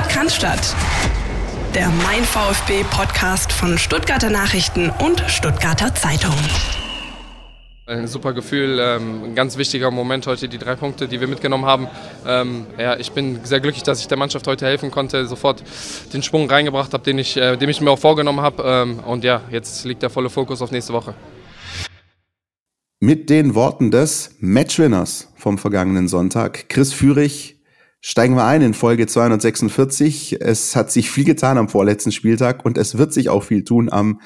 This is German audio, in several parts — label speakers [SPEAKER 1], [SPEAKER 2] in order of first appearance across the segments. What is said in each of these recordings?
[SPEAKER 1] Sport kann statt. Der Mein VfB Podcast von Stuttgarter Nachrichten und Stuttgarter Zeitung.
[SPEAKER 2] Ein super Gefühl, ähm, ein ganz wichtiger Moment heute, die drei Punkte, die wir mitgenommen haben. Ähm, ja, ich bin sehr glücklich, dass ich der Mannschaft heute helfen konnte, sofort den Sprung reingebracht habe, den ich, äh, den ich mir auch vorgenommen habe. Ähm, und ja, jetzt liegt der volle Fokus auf nächste Woche.
[SPEAKER 3] Mit den Worten des Matchwinners vom vergangenen Sonntag, Chris Führig, steigen wir ein in Folge 246. Es hat sich viel getan am vorletzten Spieltag und es wird sich auch viel tun am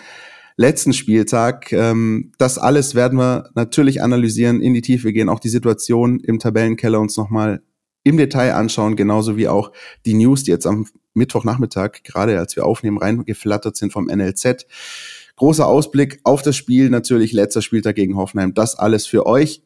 [SPEAKER 3] letzten Spieltag. Ähm, das alles werden wir natürlich analysieren, in die Tiefe gehen, auch die Situation im Tabellenkeller uns nochmal im Detail anschauen, genauso wie auch die News, die jetzt am Mittwochnachmittag, gerade als wir aufnehmen, reingeflattert sind vom NLZ. Großer Ausblick auf das Spiel, natürlich letzter Spieltag gegen Hoffenheim. Das alles für euch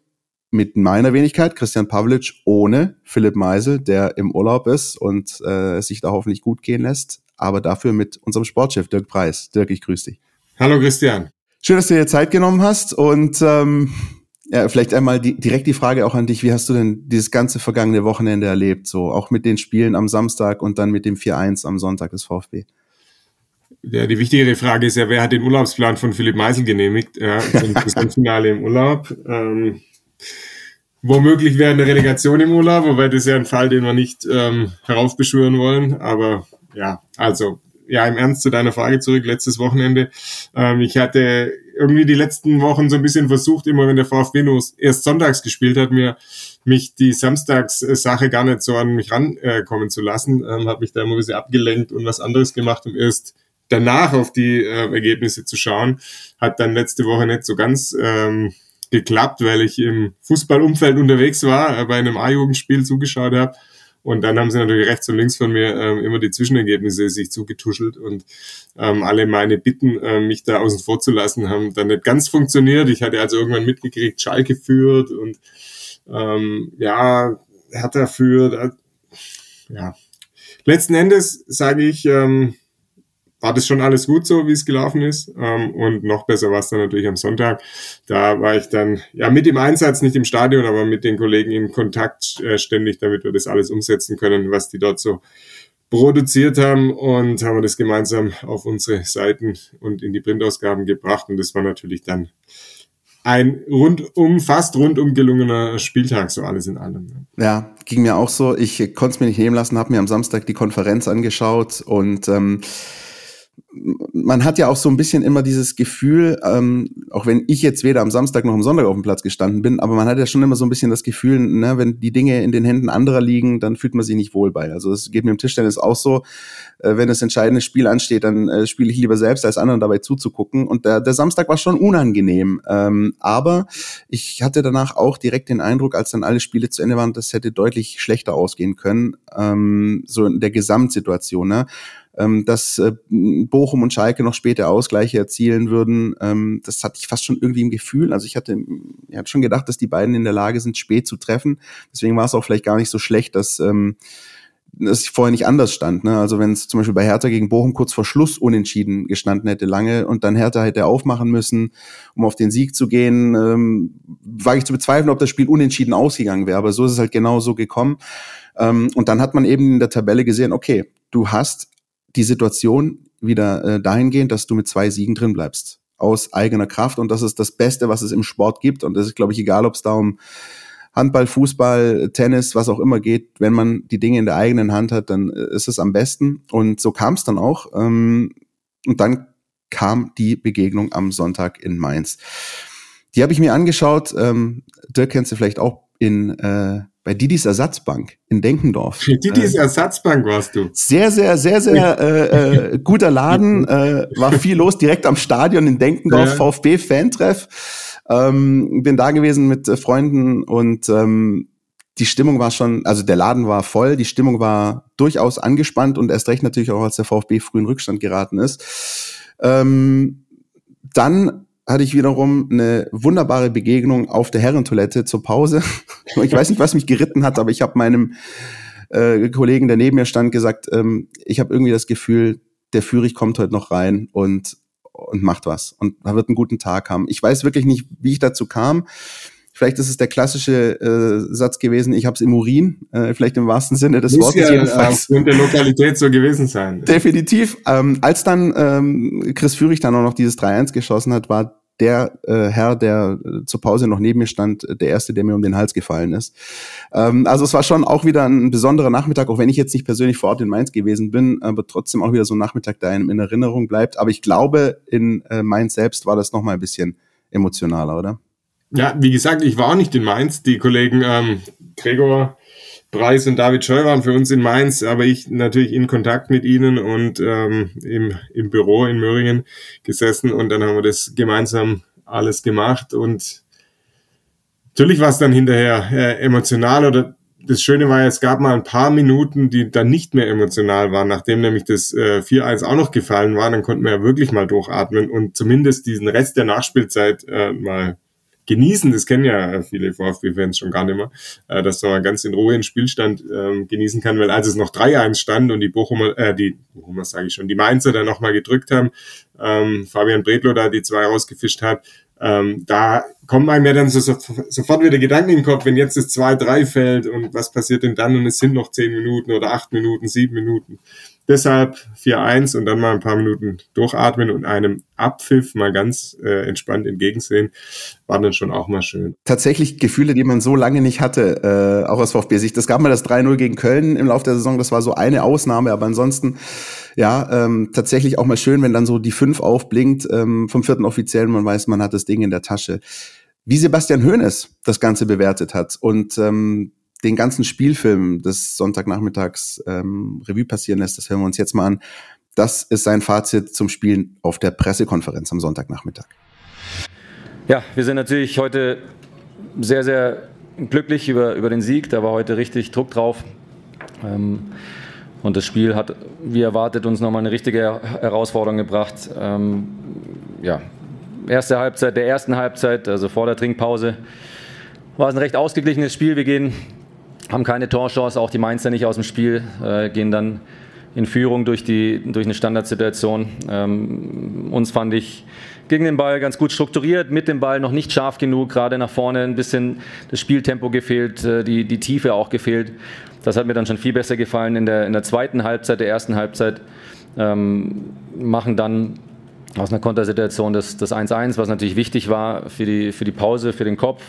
[SPEAKER 3] mit meiner Wenigkeit, Christian Pavlic, ohne Philipp Meisel, der im Urlaub ist und äh, sich da hoffentlich gut gehen lässt, aber dafür mit unserem Sportchef Dirk Preis. Dirk, ich grüße dich.
[SPEAKER 4] Hallo Christian.
[SPEAKER 3] Schön, dass du dir Zeit genommen hast und ähm, ja, vielleicht einmal die, direkt die Frage auch an dich. Wie hast du denn dieses ganze vergangene Wochenende erlebt? So auch mit den Spielen am Samstag und dann mit dem 4-1 am Sonntag des VfB?
[SPEAKER 4] Ja, die wichtigere Frage ist ja, wer hat den Urlaubsplan von Philipp Meisel genehmigt? Ja, zum Finale im Urlaub. Ähm, womöglich wäre eine Relegation im Urlaub, wobei das ja ein Fall, den wir nicht ähm, heraufbeschwören wollen. Aber ja, also ja, im Ernst zu deiner Frage zurück, letztes Wochenende. Ähm, ich hatte irgendwie die letzten Wochen so ein bisschen versucht, immer wenn der VfB nur erst sonntags gespielt hat, mir mich die Samstagssache gar nicht so an mich rankommen zu lassen. Ähm, habe mich da immer ein bisschen abgelenkt und was anderes gemacht, um erst danach auf die äh, Ergebnisse zu schauen. Hat dann letzte Woche nicht so ganz ähm, geklappt, weil ich im Fußballumfeld unterwegs war, äh, bei einem A-Jugendspiel zugeschaut habe und dann haben sie natürlich rechts und links von mir ähm, immer die Zwischenergebnisse sich zugetuschelt und ähm, alle meine Bitten, äh, mich da außen vor zu lassen, haben dann nicht ganz funktioniert. Ich hatte also irgendwann mitgekriegt, Schalke führt und ähm, ja, Hertha führt. Äh, ja, letzten Endes sage ich, ähm, war das schon alles gut so, wie es gelaufen ist. Ähm, und noch besser war es dann natürlich am Sonntag. Da war ich dann ja mit im Einsatz, nicht im Stadion, aber mit den Kollegen in Kontakt äh, ständig, damit wir das alles umsetzen können, was die dort so produziert haben und haben wir das gemeinsam auf unsere Seiten und in die Printausgaben gebracht. Und das war natürlich dann ein rundum, fast rundum gelungener Spieltag, so alles in allem.
[SPEAKER 3] Ja, ging mir auch so. Ich konnte es mir nicht nehmen lassen, habe mir am Samstag die Konferenz angeschaut und ähm, man hat ja auch so ein bisschen immer dieses Gefühl, ähm, auch wenn ich jetzt weder am Samstag noch am Sonntag auf dem Platz gestanden bin, aber man hat ja schon immer so ein bisschen das Gefühl, ne, wenn die Dinge in den Händen anderer liegen, dann fühlt man sich nicht wohl bei. Also es geht mir im Tischtennis auch so, äh, wenn das entscheidende Spiel ansteht, dann äh, spiele ich lieber selbst, als anderen dabei zuzugucken. Und der, der Samstag war schon unangenehm. Ähm, aber ich hatte danach auch direkt den Eindruck, als dann alle Spiele zu Ende waren, das hätte deutlich schlechter ausgehen können, ähm, so in der Gesamtsituation. Ne? Ähm, dass äh, Bochum und Schalke noch später Ausgleiche erzielen würden. Ähm, das hatte ich fast schon irgendwie im Gefühl. Also ich hatte, ich hatte schon gedacht, dass die beiden in der Lage sind, spät zu treffen. Deswegen war es auch vielleicht gar nicht so schlecht, dass ähm, ich vorher nicht anders stand. Ne? Also wenn es zum Beispiel bei Hertha gegen Bochum kurz vor Schluss unentschieden gestanden hätte lange und dann Hertha hätte aufmachen müssen, um auf den Sieg zu gehen, ähm, war ich zu bezweifeln, ob das Spiel unentschieden ausgegangen wäre. Aber so ist es halt genau so gekommen. Ähm, und dann hat man eben in der Tabelle gesehen, okay, du hast die Situation wieder äh, dahingehend, dass du mit zwei Siegen drin bleibst. Aus eigener Kraft. Und das ist das Beste, was es im Sport gibt. Und das ist, glaube ich, egal, ob es da um Handball, Fußball, Tennis, was auch immer geht. Wenn man die Dinge in der eigenen Hand hat, dann äh, ist es am besten. Und so kam es dann auch. Ähm, und dann kam die Begegnung am Sonntag in Mainz. Die habe ich mir angeschaut. Ähm, Dirk kennst du vielleicht auch in äh, bei Didis Ersatzbank in Denkendorf.
[SPEAKER 4] Didis äh, Ersatzbank warst du.
[SPEAKER 3] Sehr, sehr, sehr, sehr äh, äh, guter Laden. Äh, war viel los direkt am Stadion in Denkendorf, ja. VfB-Fantreff. Ähm, bin da gewesen mit äh, Freunden und ähm, die Stimmung war schon, also der Laden war voll, die Stimmung war durchaus angespannt und erst recht natürlich auch, als der VfB früh in Rückstand geraten ist. Ähm, dann hatte ich wiederum eine wunderbare Begegnung auf der Herrentoilette zur Pause. ich weiß nicht, was mich geritten hat, aber ich habe meinem äh, Kollegen, der neben mir stand, gesagt, ähm, ich habe irgendwie das Gefühl, der Führig kommt heute noch rein und und macht was und wird einen guten Tag haben. Ich weiß wirklich nicht, wie ich dazu kam. Vielleicht ist es der klassische äh, Satz gewesen, ich habe es im Urin, äh, vielleicht im wahrsten Sinne des
[SPEAKER 4] Muss
[SPEAKER 3] Wortes
[SPEAKER 4] ja
[SPEAKER 3] jedenfalls.
[SPEAKER 4] aufgrund der Lokalität so gewesen sein.
[SPEAKER 3] Definitiv. Ähm, als dann ähm, Chris Führig dann auch noch dieses 3-1 geschossen hat, war der äh, Herr, der äh, zur Pause noch neben mir stand, der erste, der mir um den Hals gefallen ist. Ähm, also es war schon auch wieder ein besonderer Nachmittag, auch wenn ich jetzt nicht persönlich vor Ort in Mainz gewesen bin, aber trotzdem auch wieder so ein Nachmittag, der einem in Erinnerung bleibt. Aber ich glaube, in äh, Mainz selbst war das noch mal ein bisschen emotionaler, oder?
[SPEAKER 4] Ja, wie gesagt, ich war auch nicht in Mainz. Die Kollegen ähm, Gregor Preis und David Scheu waren für uns in Mainz, aber ich natürlich in Kontakt mit ihnen und ähm, im, im Büro in Möhringen gesessen und dann haben wir das gemeinsam alles gemacht und natürlich war es dann hinterher äh, emotional oder das Schöne war, es gab mal ein paar Minuten, die dann nicht mehr emotional waren, nachdem nämlich das äh, 4-1 auch noch gefallen war, dann konnten wir ja wirklich mal durchatmen und zumindest diesen Rest der Nachspielzeit äh, mal genießen. Das kennen ja viele VfB-Fans schon gar nicht mehr, äh, dass man ganz in Ruhe den Spielstand ähm, genießen kann, weil als es noch 3-1 stand und die Bochumer, äh, die Bochumer sage ich schon, die Mainzer dann nochmal gedrückt haben, ähm, Fabian Bredlo da die zwei rausgefischt hat, ähm, da kommen einem ja dann so, so, sofort wieder Gedanken in den Kopf, wenn jetzt das 2-3 fällt und was passiert denn dann und es sind noch 10 Minuten oder 8 Minuten, 7 Minuten. Deshalb 4-1 und dann mal ein paar Minuten durchatmen und einem Abpfiff mal ganz äh, entspannt entgegensehen, war dann schon auch mal schön.
[SPEAKER 3] Tatsächlich Gefühle, die man so lange nicht hatte, äh, auch aus VfB-Sicht. Das gab mal das 3-0 gegen Köln im Laufe der Saison, das war so eine Ausnahme, aber ansonsten ja, ähm, tatsächlich auch mal schön, wenn dann so die 5 aufblinkt ähm, vom vierten Offiziellen, man weiß, man hat das Ding in der Tasche. Wie Sebastian Hoeneß das Ganze bewertet hat und ähm, den ganzen Spielfilm des Sonntagnachmittags ähm, Revue passieren lässt, das hören wir uns jetzt mal an. Das ist sein Fazit zum Spielen auf der Pressekonferenz am Sonntagnachmittag.
[SPEAKER 5] Ja, wir sind natürlich heute sehr, sehr glücklich über, über den Sieg. Da war heute richtig Druck drauf. Ähm, und das Spiel hat, wie erwartet, uns nochmal eine richtige Herausforderung gebracht. Ähm, ja, erste Halbzeit der ersten Halbzeit, also vor der Trinkpause, war es ein recht ausgeglichenes Spiel. Wir gehen haben keine Torchance, auch die Mainzer nicht aus dem Spiel, äh, gehen dann in Führung durch, die, durch eine Standardsituation. Ähm, uns fand ich gegen den Ball ganz gut strukturiert, mit dem Ball noch nicht scharf genug, gerade nach vorne ein bisschen das Spieltempo gefehlt, äh, die, die Tiefe auch gefehlt. Das hat mir dann schon viel besser gefallen in der, in der zweiten Halbzeit, der ersten Halbzeit. Ähm, machen dann aus einer Kontersituation das 1-1, was natürlich wichtig war für die, für die Pause, für den Kopf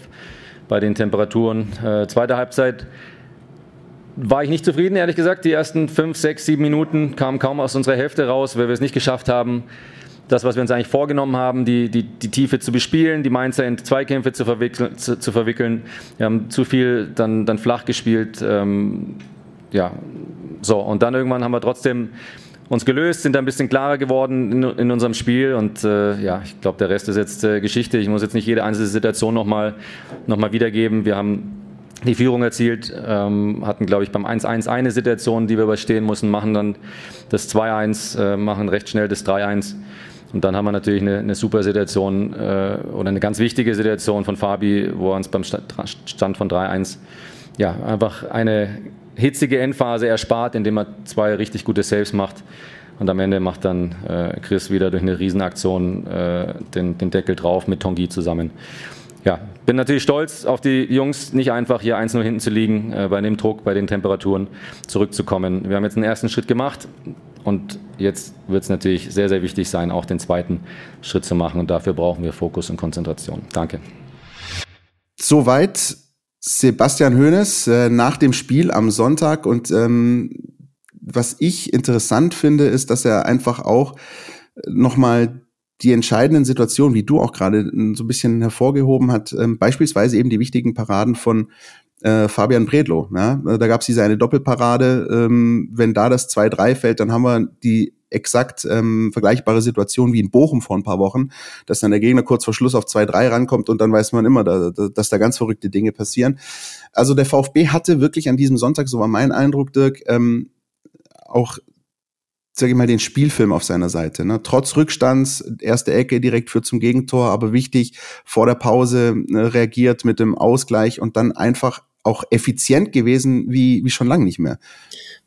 [SPEAKER 5] bei den Temperaturen. Äh, zweite Halbzeit war ich nicht zufrieden, ehrlich gesagt. Die ersten fünf, sechs, sieben Minuten kamen kaum aus unserer Hälfte raus, weil wir es nicht geschafft haben, das, was wir uns eigentlich vorgenommen haben, die, die, die Tiefe zu bespielen, die Mainzer in Zweikämpfe zu, verwickeln. Zu, zu verwickeln. Wir haben zu viel dann, dann flach gespielt. Ähm, ja, so. Und dann irgendwann haben wir trotzdem uns gelöst, sind ein bisschen klarer geworden in, in unserem Spiel und äh, ja, ich glaube, der Rest ist jetzt äh, Geschichte. Ich muss jetzt nicht jede einzelne Situation nochmal noch mal wiedergeben. Wir haben die Führung erzielt, ähm, hatten, glaube ich, beim 1-1 eine Situation, die wir überstehen mussten, machen dann das 2-1, äh, machen recht schnell das 3-1. Und dann haben wir natürlich eine, eine super Situation äh, oder eine ganz wichtige Situation von Fabi, wo er uns beim Stand von 3-1 ja, einfach eine hitzige Endphase erspart, indem er zwei richtig gute Saves macht. Und am Ende macht dann äh, Chris wieder durch eine Riesenaktion äh, den, den Deckel drauf mit Tongi zusammen. Ja, bin natürlich stolz auf die Jungs, nicht einfach hier 1-0 hinten zu liegen, äh, bei dem Druck, bei den Temperaturen zurückzukommen. Wir haben jetzt einen ersten Schritt gemacht und jetzt wird es natürlich sehr, sehr wichtig sein, auch den zweiten Schritt zu machen und dafür brauchen wir Fokus und Konzentration. Danke.
[SPEAKER 3] Soweit Sebastian Hoeneß äh, nach dem Spiel am Sonntag und ähm, was ich interessant finde, ist, dass er einfach auch nochmal die entscheidenden Situationen, wie du auch gerade äh, so ein bisschen hervorgehoben hat, ähm, beispielsweise eben die wichtigen Paraden von äh, Fabian Bredlo. Ja? Da gab es diese eine Doppelparade. Ähm, wenn da das 2-3 fällt, dann haben wir die exakt ähm, vergleichbare Situation wie in Bochum vor ein paar Wochen, dass dann der Gegner kurz vor Schluss auf 2-3 rankommt und dann weiß man immer, da, da, dass da ganz verrückte Dinge passieren. Also der VfB hatte wirklich an diesem Sonntag, so war mein Eindruck, Dirk, ähm, auch sage ich mal, den Spielfilm auf seiner Seite. Ne? Trotz Rückstands, erste Ecke direkt führt zum Gegentor, aber wichtig, vor der Pause äh, reagiert mit dem Ausgleich und dann einfach auch effizient gewesen wie, wie schon lange nicht mehr.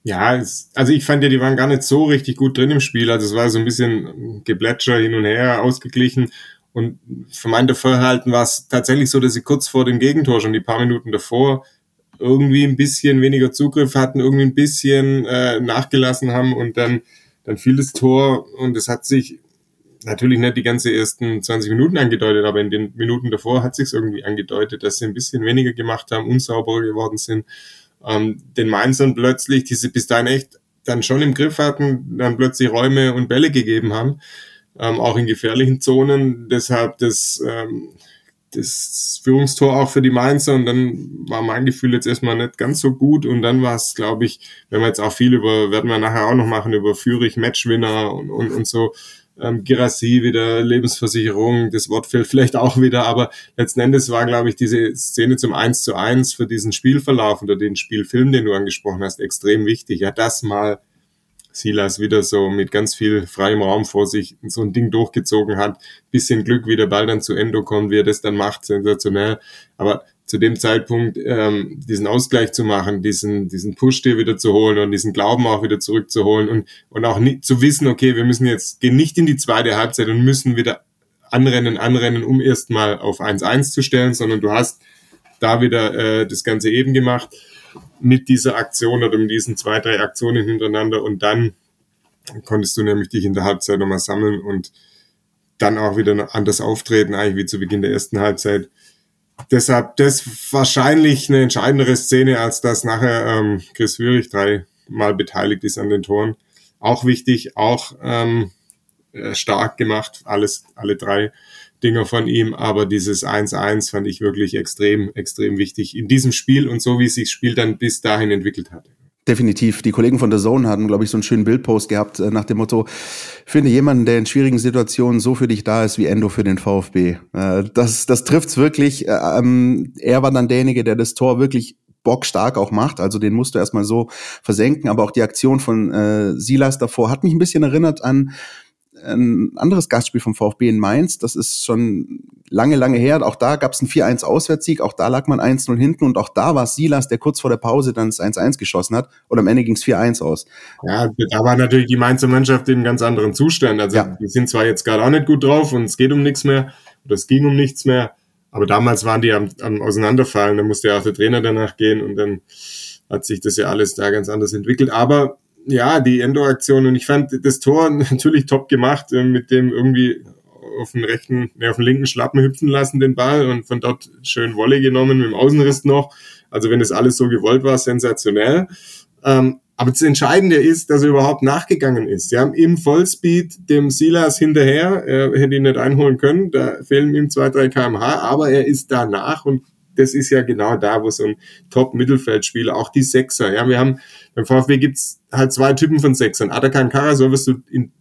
[SPEAKER 4] Ja, es, also ich fand ja, die waren gar nicht so richtig gut drin im Spiel. Also es war so ein bisschen Geblätscher hin und her, ausgeglichen. Und für mein Dafürhalten war es tatsächlich so, dass sie kurz vor dem Gegentor, schon die paar Minuten davor, irgendwie ein bisschen weniger Zugriff hatten, irgendwie ein bisschen äh, nachgelassen haben und dann, dann fiel das Tor und es hat sich natürlich nicht die ganze ersten 20 Minuten angedeutet, aber in den Minuten davor hat sich irgendwie angedeutet, dass sie ein bisschen weniger gemacht haben, unsauberer geworden sind. Ähm, den Mainzern plötzlich, die sie bis dahin echt dann schon im Griff hatten, dann plötzlich Räume und Bälle gegeben haben, ähm, auch in gefährlichen Zonen. Deshalb das, ähm, das Führungstor auch für die Mainzer und dann war mein Gefühl jetzt erstmal nicht ganz so gut und dann war es, glaube ich, wenn wir jetzt auch viel über, werden wir nachher auch noch machen, über Führig, Matchwinner und, und, und so, ähm, Girassi wieder, Lebensversicherung, das Wort fällt vielleicht auch wieder, aber letzten Endes war, glaube ich, diese Szene zum 1 zu 1 für diesen Spielverlauf oder den Spielfilm, den du angesprochen hast, extrem wichtig. Ja, das mal Silas wieder so mit ganz viel freiem Raum vor sich so ein Ding durchgezogen hat. Bisschen Glück, wie der Ball dann zu Endo kommt, wie er das dann macht, sensationell. Aber zu dem Zeitpunkt ähm, diesen Ausgleich zu machen, diesen, diesen Push dir wieder zu holen und diesen Glauben auch wieder zurückzuholen und, und auch nicht zu wissen, okay, wir müssen jetzt, gehen nicht in die zweite Halbzeit und müssen wieder anrennen, anrennen, um erstmal auf 1-1 zu stellen, sondern du hast da wieder äh, das Ganze eben gemacht mit dieser Aktion oder mit diesen zwei, drei Aktionen hintereinander und dann konntest du nämlich dich in der Halbzeit nochmal sammeln und dann auch wieder anders auftreten, eigentlich wie zu Beginn der ersten Halbzeit. Deshalb das wahrscheinlich eine entscheidendere Szene, als dass nachher ähm, Chris Führig dreimal beteiligt ist an den Toren. Auch wichtig, auch ähm, äh, stark gemacht, alles, alle drei. Dinger von ihm, aber dieses 1-1 fand ich wirklich extrem, extrem wichtig in diesem Spiel und so wie sich das Spiel dann bis dahin entwickelt hat.
[SPEAKER 3] Definitiv. Die Kollegen von der Zone hatten, glaube ich, so einen schönen Bildpost gehabt äh, nach dem Motto, finde jemanden, der in schwierigen Situationen so für dich da ist wie Endo für den VfB. Äh, das, das trifft's wirklich. Äh, ähm, er war dann derjenige, der das Tor wirklich bockstark auch macht. Also den musst du erstmal so versenken. Aber auch die Aktion von äh, Silas davor hat mich ein bisschen erinnert an ein anderes Gastspiel vom VfB in Mainz. Das ist schon lange, lange her. Auch da gab es einen 4-1 Auswärtssieg. Auch da lag man 1-0 hinten. Und auch da war es Silas, der kurz vor der Pause dann das 1-1 geschossen hat. Und am Ende ging es 4-1 aus.
[SPEAKER 4] Ja, da war natürlich die Mainzer Mannschaft in einem ganz anderen Zustand. Also ja. die sind zwar jetzt gerade auch nicht gut drauf und es geht um nichts mehr. Oder es ging um nichts mehr. Aber damals waren die am, am Auseinanderfallen. Da musste ja auch der Trainer danach gehen. Und dann hat sich das ja alles da ganz anders entwickelt. Aber ja, die Endo-Aktion und ich fand das Tor natürlich top gemacht, äh, mit dem irgendwie auf den rechten, ne, auf den linken Schlappen hüpfen lassen, den Ball und von dort schön Wolle genommen mit dem Außenriss noch. Also wenn das alles so gewollt war, sensationell. Ähm, aber das Entscheidende ist, dass er überhaupt nachgegangen ist. Sie haben im Vollspeed dem Silas hinterher, er hätte ihn nicht einholen können, da fehlen ihm zwei, drei kmh, aber er ist danach und das ist ja genau da, wo so ein Top-Mittelfeldspieler, auch die Sechser, ja, wir haben, beim VfB gibt's halt zwei Typen von Sechsern. Atakan Karasor wirst du in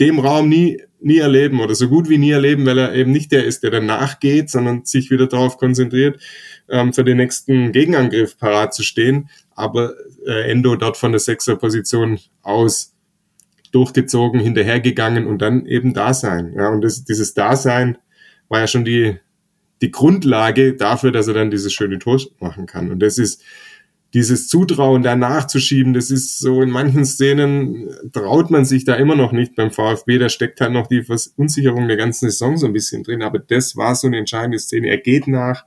[SPEAKER 4] dem Raum nie, nie erleben oder so gut wie nie erleben, weil er eben nicht der ist, der danach geht, sondern sich wieder darauf konzentriert, ähm, für den nächsten Gegenangriff parat zu stehen. Aber äh, Endo dort von der Sechser-Position aus durchgezogen, hinterhergegangen und dann eben da sein. Ja, und das, dieses Dasein war ja schon die, die Grundlage dafür, dass er dann dieses schöne Tor machen kann. Und das ist dieses Zutrauen da nachzuschieben, das ist so in manchen Szenen traut man sich da immer noch nicht beim VfB, da steckt halt noch die Unsicherung der ganzen Saison so ein bisschen drin, aber das war so eine entscheidende Szene. Er geht nach,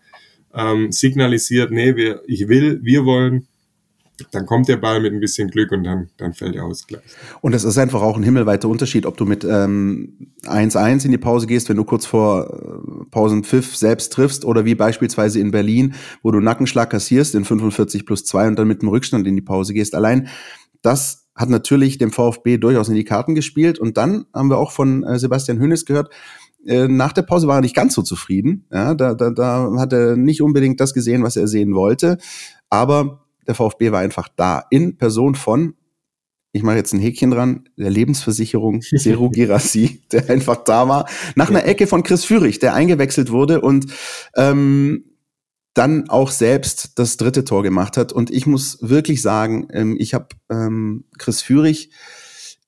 [SPEAKER 4] ähm, signalisiert, nee, wir, ich will, wir wollen dann kommt der Ball mit ein bisschen Glück und dann, dann fällt der Ausgleich.
[SPEAKER 3] Und es ist einfach auch ein himmelweiter Unterschied, ob du mit 1-1 ähm, in die Pause gehst, wenn du kurz vor äh, Pausenpfiff selbst triffst oder wie beispielsweise in Berlin, wo du Nackenschlag kassierst in 45 plus 2 und dann mit dem Rückstand in die Pause gehst. Allein das hat natürlich dem VfB durchaus in die Karten gespielt. Und dann haben wir auch von äh, Sebastian Hönes gehört, äh, nach der Pause war er nicht ganz so zufrieden. Ja, da, da, da hat er nicht unbedingt das gesehen, was er sehen wollte. Aber der VfB war einfach da. In Person von, ich mache jetzt ein Häkchen dran, der Lebensversicherung Seru Girassi, der einfach da war, nach einer Ecke von Chris Führig, der eingewechselt wurde und ähm, dann auch selbst das dritte Tor gemacht hat. Und ich muss wirklich sagen, ähm, ich habe ähm, Chris Führig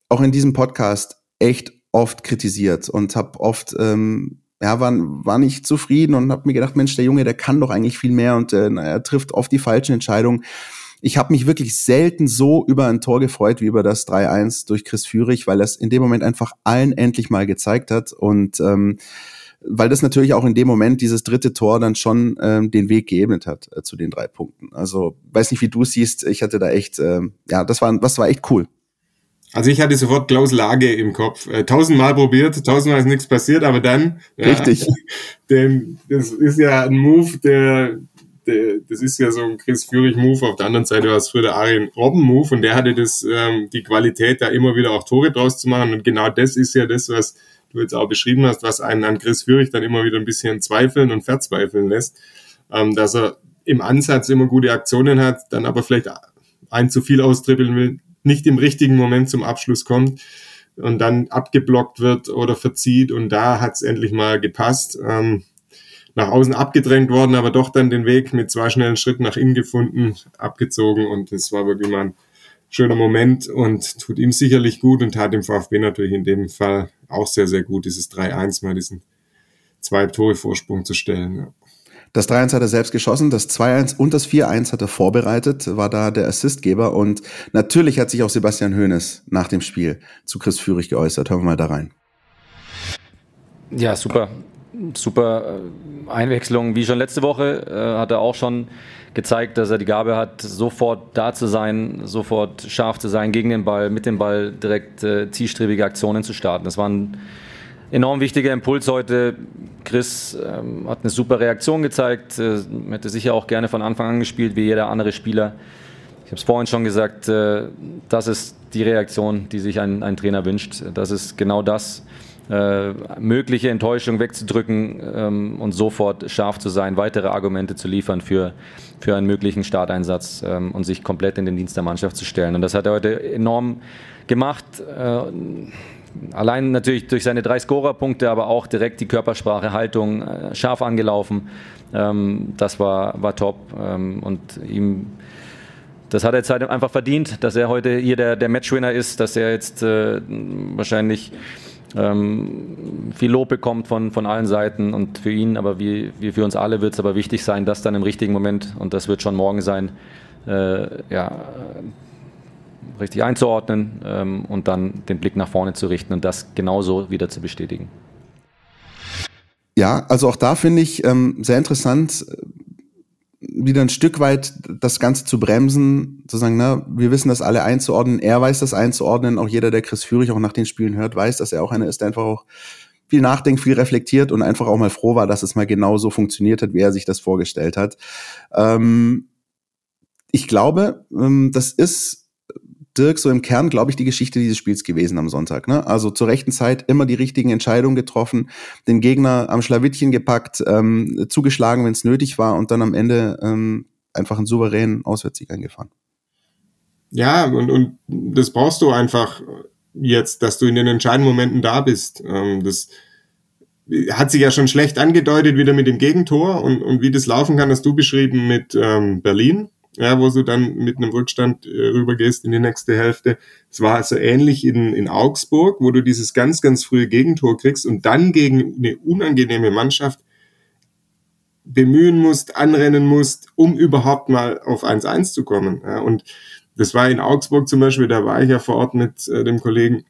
[SPEAKER 3] auch in diesem Podcast echt oft kritisiert und habe oft ähm, ja, war, war nicht zufrieden und habe mir gedacht, Mensch, der Junge, der kann doch eigentlich viel mehr und äh, er trifft oft die falschen Entscheidungen. Ich habe mich wirklich selten so über ein Tor gefreut wie über das 3-1 durch Chris Führig, weil es in dem Moment einfach allen endlich mal gezeigt hat und ähm, weil das natürlich auch in dem Moment dieses dritte Tor dann schon ähm, den Weg geebnet hat äh, zu den drei Punkten. Also weiß nicht, wie du siehst, ich hatte da echt, ähm, ja, das war, das war echt cool.
[SPEAKER 4] Also ich hatte sofort Klaus Lage im Kopf. Äh, tausendmal probiert, tausendmal ist nichts passiert, aber dann.
[SPEAKER 3] Richtig. Ja,
[SPEAKER 4] denn das ist ja ein Move, der, der das ist ja so ein Chris Führig-Move. Auf der anderen Seite war es früher der Arjen Robben-Move und der hatte das, ähm, die Qualität, da immer wieder auch Tore draus zu machen. Und genau das ist ja das, was du jetzt auch beschrieben hast, was einen an Chris Führig dann immer wieder ein bisschen zweifeln und verzweifeln lässt. Ähm, dass er im Ansatz immer gute Aktionen hat, dann aber vielleicht ein zu viel austribbeln will, nicht im richtigen Moment zum Abschluss kommt und dann abgeblockt wird oder verzieht und da hat es endlich mal gepasst. Ähm, nach außen abgedrängt worden, aber doch dann den Weg mit zwei schnellen Schritten nach innen gefunden, abgezogen und es war wirklich mal ein schöner Moment und tut ihm sicherlich gut und tat dem VfB natürlich in dem Fall auch sehr, sehr gut, dieses 3-1 mal diesen zwei Tore Vorsprung zu stellen. Ja.
[SPEAKER 3] Das 3-1 hat er selbst geschossen, das 2-1 und das 4-1 hat er vorbereitet, war da der Assistgeber und natürlich hat sich auch Sebastian Hoeneß nach dem Spiel zu Chris Führig geäußert. Hören wir mal da rein.
[SPEAKER 5] Ja, super. Super äh, Einwechslung. Wie schon letzte Woche äh, hat er auch schon gezeigt, dass er die Gabe hat, sofort da zu sein, sofort scharf zu sein, gegen den Ball, mit dem Ball direkt äh, zielstrebige Aktionen zu starten. Das waren enorm wichtiger Impuls heute. Chris ähm, hat eine super Reaktion gezeigt, äh, hätte sicher auch gerne von Anfang an gespielt, wie jeder andere Spieler. Ich habe es vorhin schon gesagt, äh, das ist die Reaktion, die sich ein, ein Trainer wünscht. Das ist genau das, äh, mögliche Enttäuschung wegzudrücken ähm, und sofort scharf zu sein, weitere Argumente zu liefern für, für einen möglichen Starteinsatz ähm, und sich komplett in den Dienst der Mannschaft zu stellen. Und das hat er heute enorm gemacht. Äh, allein natürlich durch seine drei Scorerpunkte, aber auch direkt die Körpersprache, Haltung, äh, scharf angelaufen. Ähm, das war, war top. Ähm, und ihm, das hat er jetzt halt einfach verdient, dass er heute hier der, der Matchwinner ist, dass er jetzt äh, wahrscheinlich ähm, viel Lob bekommt von, von allen Seiten und für ihn, aber wie, wie für uns alle wird es aber wichtig sein, dass dann im richtigen Moment, und das wird schon morgen sein, äh, ja, richtig einzuordnen ähm, und dann den Blick nach vorne zu richten und das genauso wieder zu bestätigen.
[SPEAKER 3] Ja, also auch da finde ich ähm, sehr interessant, äh, wieder ein Stück weit das Ganze zu bremsen, zu sagen, na, wir wissen das alle einzuordnen, er weiß das einzuordnen, auch jeder, der Chris Führig auch nach den Spielen hört, weiß, dass er auch einer ist, der einfach auch viel nachdenkt, viel reflektiert und einfach auch mal froh war, dass es mal genau so funktioniert hat, wie er sich das vorgestellt hat. Ähm, ich glaube, ähm, das ist Dirk so im Kern, glaube ich, die Geschichte dieses Spiels gewesen am Sonntag. Ne? Also zur rechten Zeit immer die richtigen Entscheidungen getroffen, den Gegner am Schlawittchen gepackt, ähm, zugeschlagen, wenn es nötig war und dann am Ende ähm, einfach einen souveränen Auswärtssieg eingefahren.
[SPEAKER 4] Ja, und, und das brauchst du einfach jetzt, dass du in den entscheidenden Momenten da bist. Ähm, das hat sich ja schon schlecht angedeutet wieder mit dem Gegentor und, und wie das laufen kann, hast du beschrieben mit ähm, Berlin ja, wo du dann mit einem Rückstand äh, rübergehst in die nächste Hälfte. Es war also ähnlich in, in Augsburg, wo du dieses ganz, ganz frühe Gegentor kriegst und dann gegen eine unangenehme Mannschaft bemühen musst, anrennen musst, um überhaupt mal auf 1-1 zu kommen. Ja, und das war in Augsburg zum Beispiel, da war ich ja vor Ort mit äh, dem Kollegen,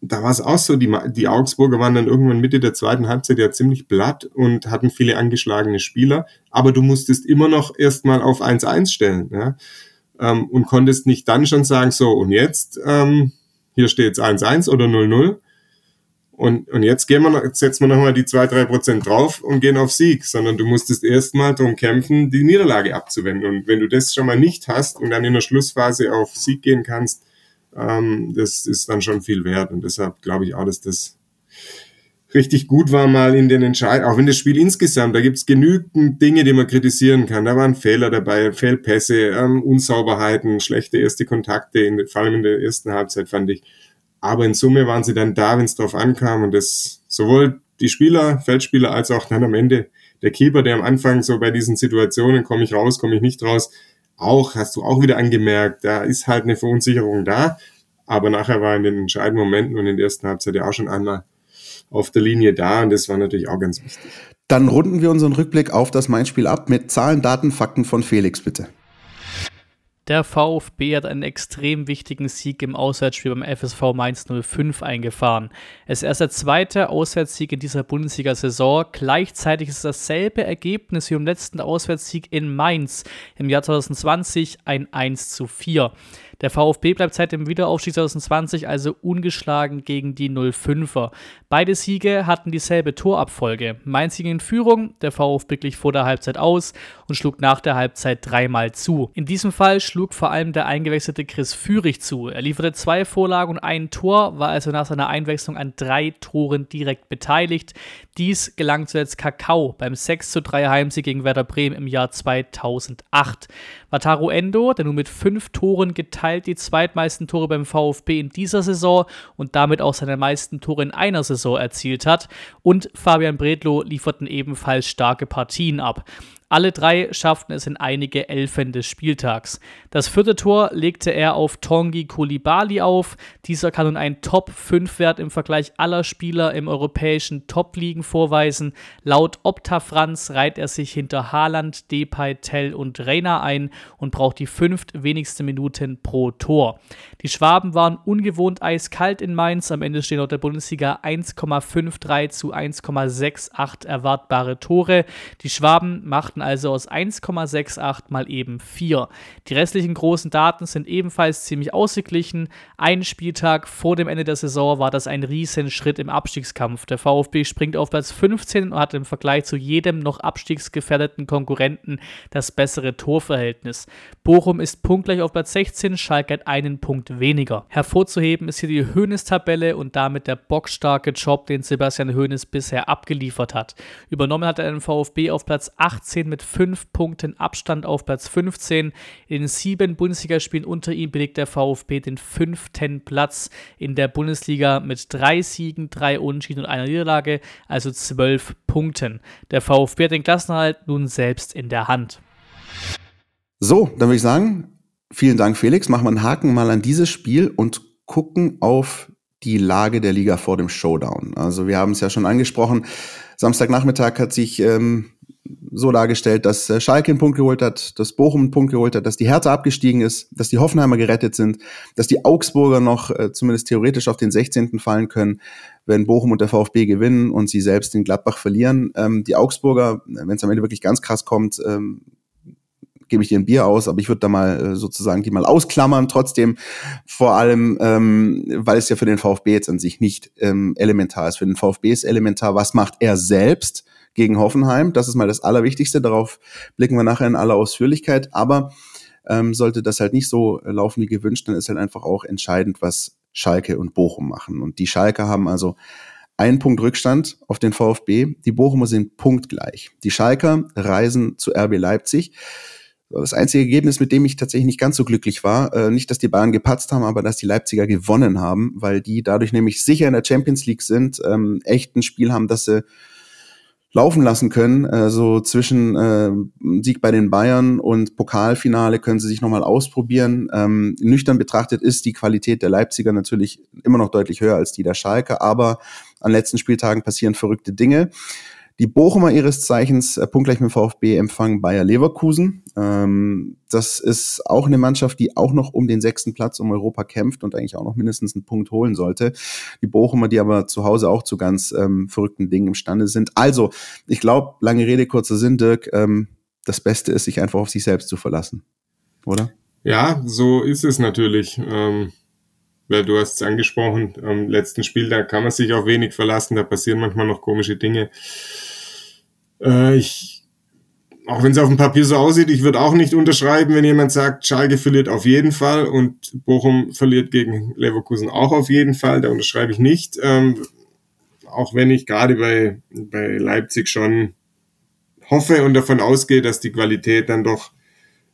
[SPEAKER 4] da war es auch so, die, die Augsburger waren dann irgendwann Mitte der zweiten Halbzeit ja ziemlich platt und hatten viele angeschlagene Spieler, aber du musstest immer noch erstmal auf 1-1 stellen, ja, ähm, und konntest nicht dann schon sagen, so, und jetzt, ähm, hier steht jetzt 1-1 oder 0-0, und, und jetzt gehen wir jetzt setzen wir nochmal die 2-3 Prozent drauf und gehen auf Sieg, sondern du musstest erstmal darum kämpfen, die Niederlage abzuwenden. Und wenn du das schon mal nicht hast und dann in der Schlussphase auf Sieg gehen kannst, ähm, das ist dann schon viel wert. Und deshalb glaube ich auch, dass das richtig gut war mal in den Entscheidungen, auch wenn das Spiel insgesamt, da gibt's genügend Dinge, die man kritisieren kann. Da waren Fehler dabei, Fehlpässe, ähm, Unsauberheiten, schlechte erste Kontakte, in, vor allem in der ersten Halbzeit fand ich. Aber in Summe waren sie dann da, wenn es drauf ankam und das sowohl die Spieler, Feldspieler, als auch dann am Ende der Keeper, der am Anfang so bei diesen Situationen, komme ich raus, komme ich nicht raus, auch, hast du auch wieder angemerkt, da ist halt eine Verunsicherung da. Aber nachher war in den entscheidenden Momenten und in der ersten Halbzeit ja auch schon einmal auf der Linie da und das war natürlich auch ganz wichtig.
[SPEAKER 3] Dann runden wir unseren Rückblick auf das Main-Spiel ab mit Zahlen, Daten, Fakten von Felix, bitte.
[SPEAKER 6] Der VfB hat einen extrem wichtigen Sieg im Auswärtsspiel beim FSV Mainz 05 eingefahren. Es ist erst der zweite Auswärtssieg in dieser Bundesliga-Saison. Gleichzeitig ist es dasselbe Ergebnis wie im letzten Auswärtssieg in Mainz im Jahr 2020, ein 1 zu 4. Der VfB bleibt seit dem Wiederaufstieg 2020 also ungeschlagen gegen die 05er. Beide Siege hatten dieselbe Torabfolge. Mainz ging in Führung, der VfB glich vor der Halbzeit aus und schlug nach der Halbzeit dreimal zu. In diesem Fall schlug vor allem der eingewechselte Chris Führig zu. Er lieferte zwei Vorlagen und ein Tor, war also nach seiner Einwechslung an drei Toren direkt beteiligt. Dies gelang zuletzt Kakao beim 6 zu 3 Heimsieg gegen Werder Bremen im Jahr 2008. Wataru Endo, der nun mit fünf Toren geteilt die zweitmeisten Tore beim VfB in dieser Saison und damit auch seine meisten Tore in einer Saison erzielt hat. Und Fabian Bredlow lieferten ebenfalls starke Partien ab. Alle drei schafften es in einige Elfen des Spieltags. Das vierte Tor legte er auf Tongi Kulibali auf. Dieser kann nun einen Top-5-Wert im Vergleich aller Spieler im europäischen Top-Ligen vorweisen. Laut Opta Franz reiht er sich hinter Haaland, Depay, Tell und Reina ein und braucht die fünft wenigsten Minuten pro Tor. Die Schwaben waren ungewohnt eiskalt in Mainz. Am Ende stehen laut der Bundesliga 1,53 zu 1,68 erwartbare Tore. Die Schwaben machten also aus 1,68 mal eben 4. Die restlichen großen Daten sind ebenfalls ziemlich ausgeglichen. Ein Spieltag vor dem Ende der Saison war das ein Riesenschritt im Abstiegskampf. Der VfB springt auf Platz 15 und hat im Vergleich zu jedem noch abstiegsgefährdeten Konkurrenten das bessere Torverhältnis. Bochum ist punktgleich auf Platz 16, Schalke hat einen Punkt weniger. Hervorzuheben ist hier die Hoeneß-Tabelle und damit der bockstarke Job, den Sebastian Hoeneß bisher abgeliefert hat. Übernommen hat er den VfB auf Platz 18 mit fünf Punkten Abstand auf Platz 15. In den sieben Bundesligaspielen unter ihm belegt der VfB den fünften Platz in der Bundesliga mit drei Siegen, drei Unentschieden und einer Niederlage, also zwölf Punkten. Der VfB hat den Klassenhalt nun selbst in der Hand.
[SPEAKER 3] So, dann würde ich sagen, vielen Dank Felix. Machen wir einen Haken mal an dieses Spiel und gucken auf die Lage der Liga vor dem Showdown. Also wir haben es ja schon angesprochen. Samstagnachmittag hat sich ähm, so dargestellt, dass äh, Schalke einen Punkt geholt hat, dass Bochum einen Punkt geholt hat, dass die Hertha abgestiegen ist, dass die Hoffenheimer gerettet sind, dass die Augsburger noch äh, zumindest theoretisch auf den 16. fallen können, wenn Bochum und der VfB gewinnen und sie selbst in Gladbach verlieren. Ähm, die Augsburger, wenn es am Ende wirklich ganz krass kommt, ähm, gebe ich dir ein Bier aus, aber ich würde da mal äh, sozusagen die mal ausklammern, trotzdem vor allem, ähm, weil es ja für den VfB jetzt an sich nicht ähm, elementar ist. Für den VfB ist elementar, was macht er selbst? Gegen Hoffenheim. Das ist mal das Allerwichtigste. Darauf blicken wir nachher in aller Ausführlichkeit. Aber ähm, sollte das halt nicht so laufen wie gewünscht, dann ist halt einfach auch entscheidend, was Schalke und Bochum machen. Und die Schalke haben also einen Punkt Rückstand auf den VfB. Die Bochumer sind punktgleich. Die Schalker reisen zu RB Leipzig. Das einzige Ergebnis, mit dem ich tatsächlich nicht ganz so glücklich war, äh, nicht, dass die Bayern gepatzt haben, aber dass die Leipziger gewonnen haben, weil die dadurch nämlich sicher in der Champions League sind, ähm, echt ein Spiel haben, dass sie laufen lassen können. Äh, so zwischen äh, Sieg bei den Bayern und Pokalfinale können sie sich nochmal ausprobieren. Ähm, nüchtern betrachtet ist die Qualität der Leipziger natürlich immer noch deutlich höher als die der Schalke, aber an letzten Spieltagen passieren verrückte Dinge. Die Bochumer ihres Zeichens äh, punktgleich mit VfB empfangen Bayer Leverkusen. Ähm, das ist auch eine Mannschaft, die auch noch um den sechsten Platz um Europa kämpft und eigentlich auch noch mindestens einen Punkt holen sollte. Die Bochumer, die aber zu Hause auch zu ganz ähm, verrückten Dingen imstande sind. Also, ich glaube, lange Rede, kurzer Sinn, Dirk, ähm, das Beste ist, sich einfach auf sich selbst zu verlassen. Oder?
[SPEAKER 4] Ja, so ist es natürlich. Ähm weil du hast es angesprochen, am letzten Spiel, da kann man sich auch wenig verlassen, da passieren manchmal noch komische Dinge. Äh, ich, auch wenn es auf dem Papier so aussieht, ich würde auch nicht unterschreiben, wenn jemand sagt, Schalke verliert auf jeden Fall und Bochum verliert gegen Leverkusen auch auf jeden Fall, da unterschreibe ich nicht. Ähm, auch wenn ich gerade bei, bei Leipzig schon hoffe und davon ausgehe, dass die Qualität dann doch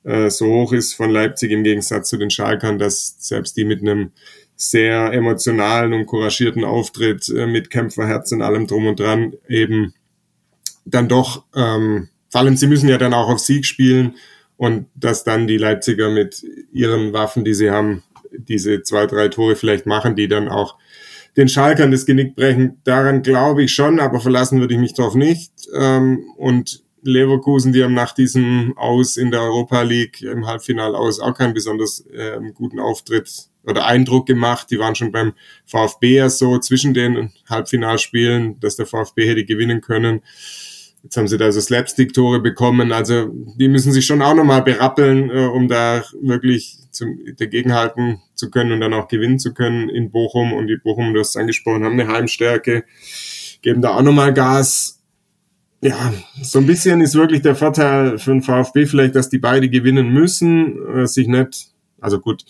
[SPEAKER 4] äh, so hoch ist von Leipzig im Gegensatz zu den Schalkern, dass selbst die mit einem sehr emotionalen und couragierten Auftritt äh, mit Kämpferherz und allem drum und dran eben dann doch, ähm, vor allem sie müssen ja dann auch auf Sieg spielen und dass dann die Leipziger mit ihren Waffen, die sie haben, diese zwei, drei Tore vielleicht machen, die dann auch den Schalkern das Genick brechen. Daran glaube ich schon, aber verlassen würde ich mich drauf nicht. Ähm, und Leverkusen, die haben nach diesem Aus in der Europa League im Halbfinale aus auch keinen besonders äh, guten Auftritt oder Eindruck gemacht. Die waren schon beim VfB ja so zwischen den Halbfinalspielen, dass der VfB hätte gewinnen können. Jetzt haben sie da so Slapstick-Tore bekommen. Also die müssen sich schon auch nochmal berappeln, äh, um da wirklich zum, dagegenhalten zu können und dann auch gewinnen zu können in Bochum. Und die Bochum, du hast es angesprochen, haben eine Heimstärke, geben da auch nochmal Gas. Ja, so ein bisschen ist wirklich der Vorteil für den VfB vielleicht, dass die beide gewinnen müssen, äh, sich nicht, also gut,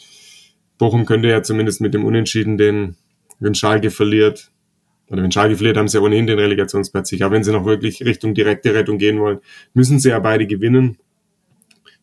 [SPEAKER 4] Bochum könnte ja zumindest mit dem Unentschieden den, wenn Schalke verliert, oder wenn Schalke verliert, haben sie ja ohnehin den Relegationsplatz sicher. Aber wenn sie noch wirklich Richtung direkte Rettung gehen wollen, müssen sie ja beide gewinnen.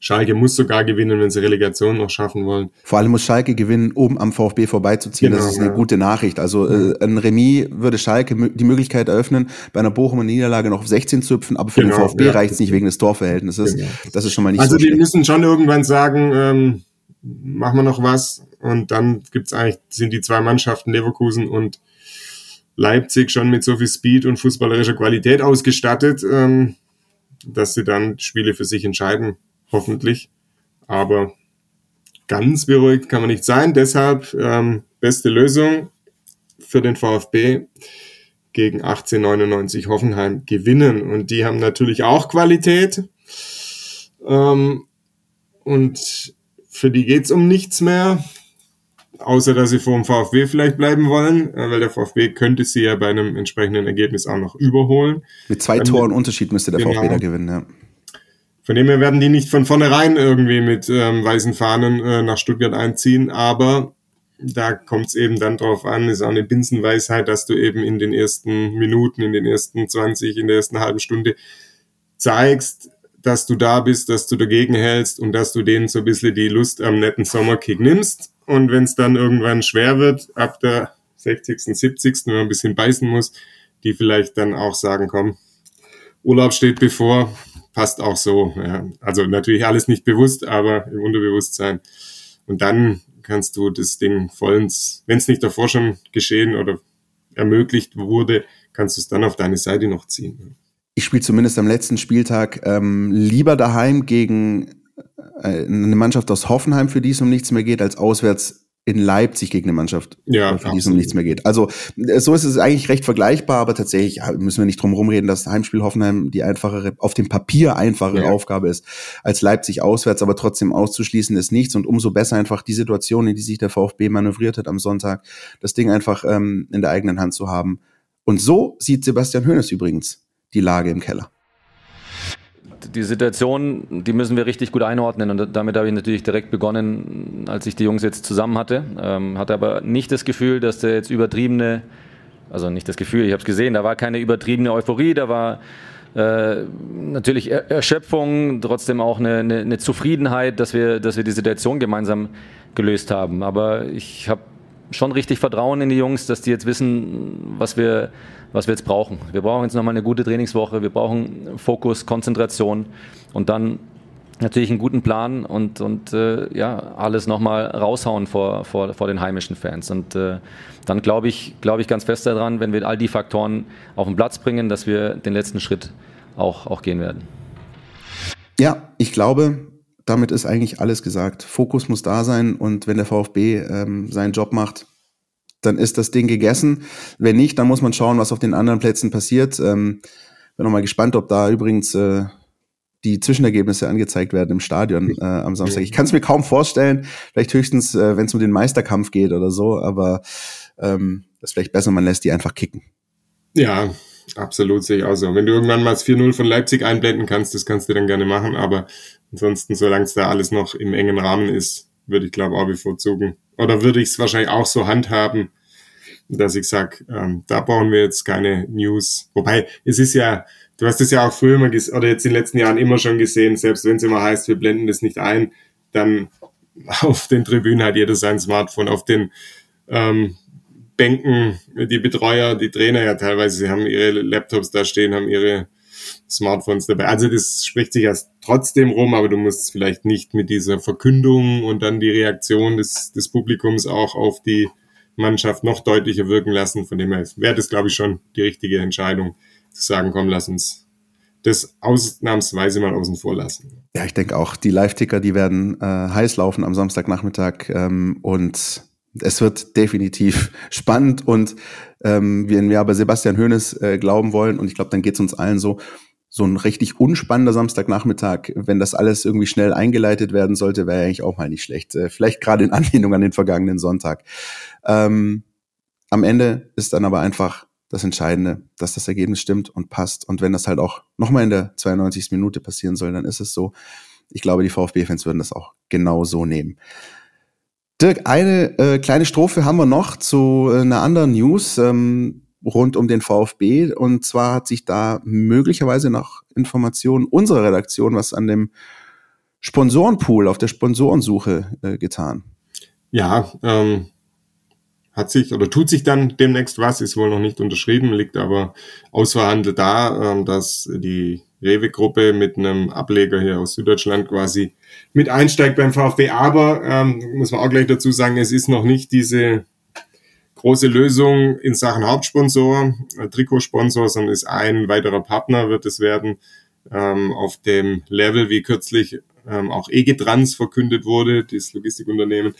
[SPEAKER 4] Schalke muss sogar gewinnen, wenn sie Relegation noch schaffen wollen.
[SPEAKER 3] Vor allem muss Schalke gewinnen, um am VfB vorbeizuziehen. Genau, das ist eine ja. gute Nachricht. Also äh, ein Remis würde Schalke die Möglichkeit eröffnen, bei einer Bochumer Niederlage noch auf 16 zu hüpfen, aber für genau, den VfB ja. reicht es nicht wegen des Torverhältnisses. Genau. Das ist schon mal nicht
[SPEAKER 4] also
[SPEAKER 3] so
[SPEAKER 4] Also die müssen schon irgendwann sagen, ähm, machen wir noch was. Und dann gibt's eigentlich, sind die zwei Mannschaften, Leverkusen und Leipzig, schon mit so viel Speed und fußballerischer Qualität ausgestattet, ähm, dass sie dann Spiele für sich entscheiden hoffentlich. Aber ganz beruhigt kann man nicht sein. Deshalb ähm, beste Lösung für den VfB gegen 1899 Hoffenheim gewinnen. Und die haben natürlich auch Qualität. Ähm, und für die geht's um nichts mehr. Außer dass sie vor dem VfB vielleicht bleiben wollen, äh, weil der VfB könnte sie ja bei einem entsprechenden Ergebnis auch noch überholen.
[SPEAKER 3] Mit zwei Toren Unterschied müsste der genau. VfB da gewinnen, ja.
[SPEAKER 4] Von dem her werden die nicht von vornherein irgendwie mit ähm, weißen Fahnen äh, nach Stuttgart einziehen, aber da kommt es eben dann drauf an, ist auch eine Binsenweisheit, dass du eben in den ersten Minuten, in den ersten 20, in der ersten halben Stunde zeigst, dass du da bist, dass du dagegen hältst und dass du denen so ein bisschen die Lust am netten Sommerkick nimmst. Und wenn es dann irgendwann schwer wird, ab der 60., 70., wenn man ein bisschen beißen muss, die vielleicht dann auch sagen, komm, Urlaub steht bevor, passt auch so. Ja. Also natürlich alles nicht bewusst, aber im Unterbewusstsein. Und dann kannst du das Ding vollends, wenn es nicht davor schon geschehen oder ermöglicht wurde, kannst du es dann auf deine Seite noch ziehen.
[SPEAKER 3] Ich spiele zumindest am letzten Spieltag ähm, lieber daheim gegen eine Mannschaft aus Hoffenheim, für die es um nichts mehr geht, als auswärts in Leipzig gegen eine Mannschaft,
[SPEAKER 4] ja,
[SPEAKER 3] für die es um nichts mehr geht. Also äh, so ist es eigentlich recht vergleichbar, aber tatsächlich müssen wir nicht drum rumreden, dass Heimspiel Hoffenheim die einfachere, auf dem Papier einfache ja. Aufgabe ist, als Leipzig auswärts, aber trotzdem auszuschließen ist nichts und umso besser einfach die Situation, in die sich der VfB manövriert hat am Sonntag, das Ding einfach ähm, in der eigenen Hand zu haben. Und so sieht Sebastian Hoeneß übrigens die Lage im Keller
[SPEAKER 5] die Situation, die müssen wir richtig gut einordnen. Und damit habe ich natürlich direkt begonnen, als ich die Jungs jetzt zusammen hatte. Ähm, hatte aber nicht das Gefühl, dass der jetzt übertriebene, also nicht das Gefühl, ich habe es gesehen, da war keine übertriebene Euphorie, da war äh, natürlich Erschöpfung, trotzdem auch eine, eine, eine, Zufriedenheit, dass wir, dass wir die Situation gemeinsam gelöst haben. Aber ich habe schon richtig Vertrauen in die Jungs, dass die jetzt wissen, was wir was wir jetzt brauchen. Wir brauchen jetzt nochmal eine gute Trainingswoche, wir brauchen Fokus, Konzentration und dann natürlich einen guten Plan und, und äh, ja, alles nochmal raushauen vor, vor, vor den heimischen Fans. Und äh, dann glaube ich, glaube ich ganz fest daran, wenn wir all die Faktoren auf den Platz bringen, dass wir den letzten Schritt auch, auch gehen werden.
[SPEAKER 3] Ja, ich glaube, damit ist eigentlich alles gesagt. Fokus muss da sein und wenn der VfB ähm, seinen Job macht, dann ist das Ding gegessen. Wenn nicht, dann muss man schauen, was auf den anderen Plätzen passiert. Ähm, bin noch mal gespannt, ob da übrigens äh, die Zwischenergebnisse angezeigt werden im Stadion äh, am Samstag. Ich kann es mir kaum vorstellen, vielleicht höchstens, äh, wenn es um den Meisterkampf geht oder so, aber ähm, das ist vielleicht besser, man lässt die einfach kicken.
[SPEAKER 4] Ja, absolut sehe ich auch so. Wenn du irgendwann mal das 4-0 von Leipzig einblenden kannst, das kannst du dann gerne machen, aber ansonsten, solange es da alles noch im engen Rahmen ist, würde ich glaube auch bevorzugen, oder würde ich es wahrscheinlich auch so handhaben, dass ich sage, ähm, da brauchen wir jetzt keine News. Wobei, es ist ja, du hast es ja auch früher immer oder jetzt in den letzten Jahren immer schon gesehen, selbst wenn es immer heißt, wir blenden das nicht ein, dann auf den Tribünen hat jeder sein Smartphone, auf den ähm, Bänken, die Betreuer, die Trainer ja teilweise, sie haben ihre Laptops da stehen, haben ihre Smartphones dabei. Also das spricht sich erst trotzdem rum, aber du musst es vielleicht nicht mit dieser Verkündung und dann die Reaktion des, des Publikums auch auf die Mannschaft noch deutlicher wirken lassen. Von dem her wäre das, glaube ich, schon die richtige Entscheidung, zu sagen, komm, lass uns das ausnahmsweise mal außen vor lassen.
[SPEAKER 3] Ja, ich denke auch, die Live-Ticker, die werden äh, heiß laufen am Samstagnachmittag ähm, und es wird definitiv spannend und ähm, wenn wir aber Sebastian Hoeneß äh, glauben wollen, und ich glaube, dann geht es uns allen so, so ein richtig unspannender Samstagnachmittag, wenn das alles irgendwie schnell eingeleitet werden sollte, wäre eigentlich auch mal nicht schlecht. Äh, vielleicht gerade in Anlehnung an den vergangenen Sonntag. Ähm, am Ende ist dann aber einfach das Entscheidende, dass das Ergebnis stimmt und passt. Und wenn das halt auch nochmal in der 92. Minute passieren soll, dann ist es so. Ich glaube, die VfB-Fans würden das auch genau so nehmen. Dirk, eine äh, kleine Strophe haben wir noch zu äh, einer anderen News ähm, rund um den VfB. Und zwar hat sich da möglicherweise nach Informationen unserer Redaktion was an dem Sponsorenpool, auf der Sponsorensuche äh, getan.
[SPEAKER 4] Ja, ähm, hat sich oder tut sich dann demnächst was, ist wohl noch nicht unterschrieben, liegt aber ausverhandelt da, ähm, dass die Rewe-Gruppe mit einem Ableger hier aus Süddeutschland quasi mit einsteigt beim VfB. Aber ähm, muss man auch gleich dazu sagen, es ist noch nicht diese große Lösung in Sachen Hauptsponsor, äh, Trikotsponsor, sondern ist ein weiterer Partner, wird es werden, ähm, auf dem Level, wie kürzlich ähm, auch Egetrans verkündet wurde, das Logistikunternehmen.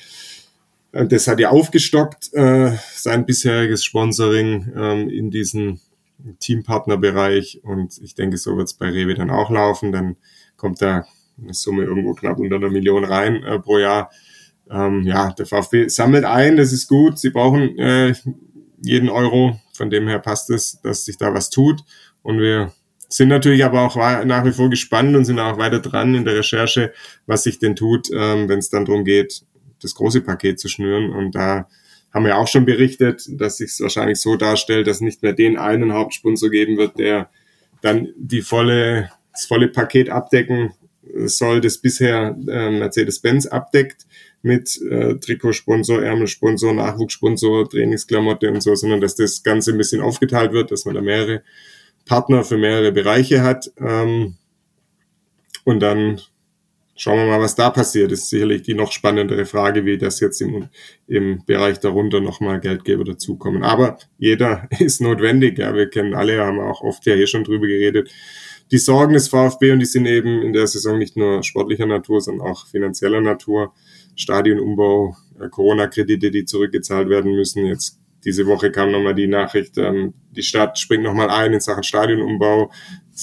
[SPEAKER 4] Äh, das hat ja aufgestockt, äh, sein bisheriges Sponsoring ähm, in diesen Teampartnerbereich und ich denke, so wird es bei Rewe dann auch laufen. Dann kommt da eine Summe irgendwo knapp unter einer Million rein äh, pro Jahr. Ähm, ja, der VfB sammelt ein, das ist gut. Sie brauchen äh, jeden Euro. Von dem her passt es, dass sich da was tut. Und wir sind natürlich aber auch nach wie vor gespannt und sind auch weiter dran in der Recherche, was sich denn tut, ähm, wenn es dann darum geht, das große Paket zu schnüren. Und da haben wir auch schon berichtet, dass sich es wahrscheinlich so darstellt, dass nicht mehr den einen Hauptsponsor geben wird, der dann die volle, das volle Paket abdecken soll, das bisher äh, Mercedes-Benz abdeckt mit äh, Trikotsponsor, Ärmelsponsor, Nachwuchssponsor, Trainingsklamotte und so, sondern dass das Ganze ein bisschen aufgeteilt wird, dass man da mehrere Partner für mehrere Bereiche hat. Ähm, und dann Schauen wir mal, was da passiert. Das ist sicherlich die noch spannendere Frage, wie das jetzt im, im Bereich darunter nochmal Geldgeber dazukommen. Aber jeder ist notwendig. Ja, wir kennen alle, haben auch oft ja hier schon drüber geredet. Die Sorgen des VfB und die sind eben in der Saison nicht nur sportlicher Natur, sondern auch finanzieller Natur. Stadionumbau, äh, Corona-Kredite, die zurückgezahlt werden müssen. Jetzt diese Woche kam nochmal die Nachricht, ähm, die Stadt springt nochmal ein in Sachen Stadionumbau,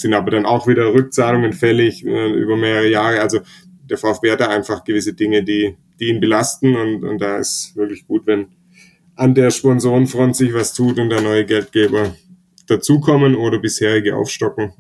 [SPEAKER 4] sind aber dann auch wieder Rückzahlungen fällig äh, über mehrere Jahre. Also der VfB hat da einfach gewisse Dinge, die, die ihn belasten und, und da ist wirklich gut, wenn an der Sponsorenfront sich was tut und da neue Geldgeber dazukommen oder bisherige aufstocken.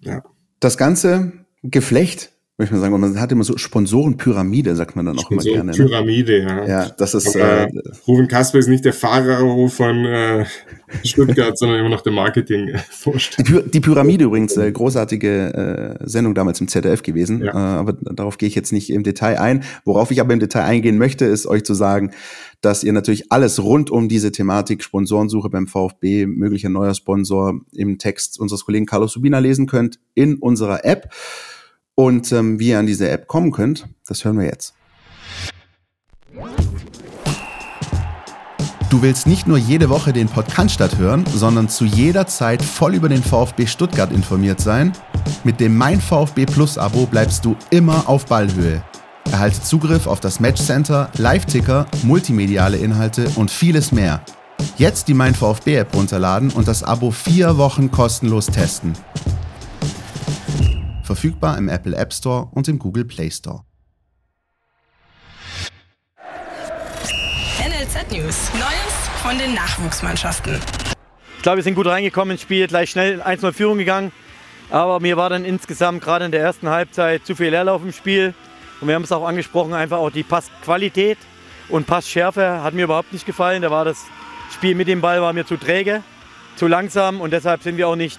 [SPEAKER 4] Ja.
[SPEAKER 3] Das ganze Geflecht möchte man sagen, man hat immer so Sponsorenpyramide, sagt man dann auch immer gerne.
[SPEAKER 4] Ne? Pyramide, ja.
[SPEAKER 3] Ja, das ist.
[SPEAKER 4] Aber, äh, Ruben Kasper ist nicht der Fahrer von äh, Stuttgart, sondern immer noch der Marketing-Vorstand.
[SPEAKER 3] Die, die, Pyramide übrigens, äh, großartige äh, Sendung damals im ZDF gewesen, ja. äh, aber darauf gehe ich jetzt nicht im Detail ein. Worauf ich aber im Detail eingehen möchte, ist euch zu sagen, dass ihr natürlich alles rund um diese Thematik Sponsorensuche beim VfB, möglicher neuer Sponsor im Text unseres Kollegen Carlos Subina lesen könnt in unserer App. Und ähm, wie ihr an diese App kommen könnt, das hören wir jetzt. Du willst nicht nur jede Woche den Podcast hören, sondern zu jeder Zeit voll über den VfB Stuttgart informiert sein? Mit dem Mein VfB Plus Abo bleibst du immer auf Ballhöhe. Erhalte Zugriff auf das Matchcenter, Live-Ticker, multimediale Inhalte und vieles mehr. Jetzt die Mein VfB App runterladen und das Abo vier Wochen kostenlos testen. Verfügbar im Apple App Store und im Google Play Store.
[SPEAKER 1] NLZ News. Neues von den Nachwuchsmannschaften.
[SPEAKER 7] Ich glaube, wir sind gut reingekommen ins Spiel, gleich schnell 1-0 Führung gegangen. Aber mir war dann insgesamt gerade in der ersten Halbzeit zu viel Leerlauf im Spiel. Und wir haben es auch angesprochen, einfach auch die Passqualität und Passschärfe hat mir überhaupt nicht gefallen. Da war das Spiel mit dem Ball war mir zu träge, zu langsam und deshalb sind wir auch nicht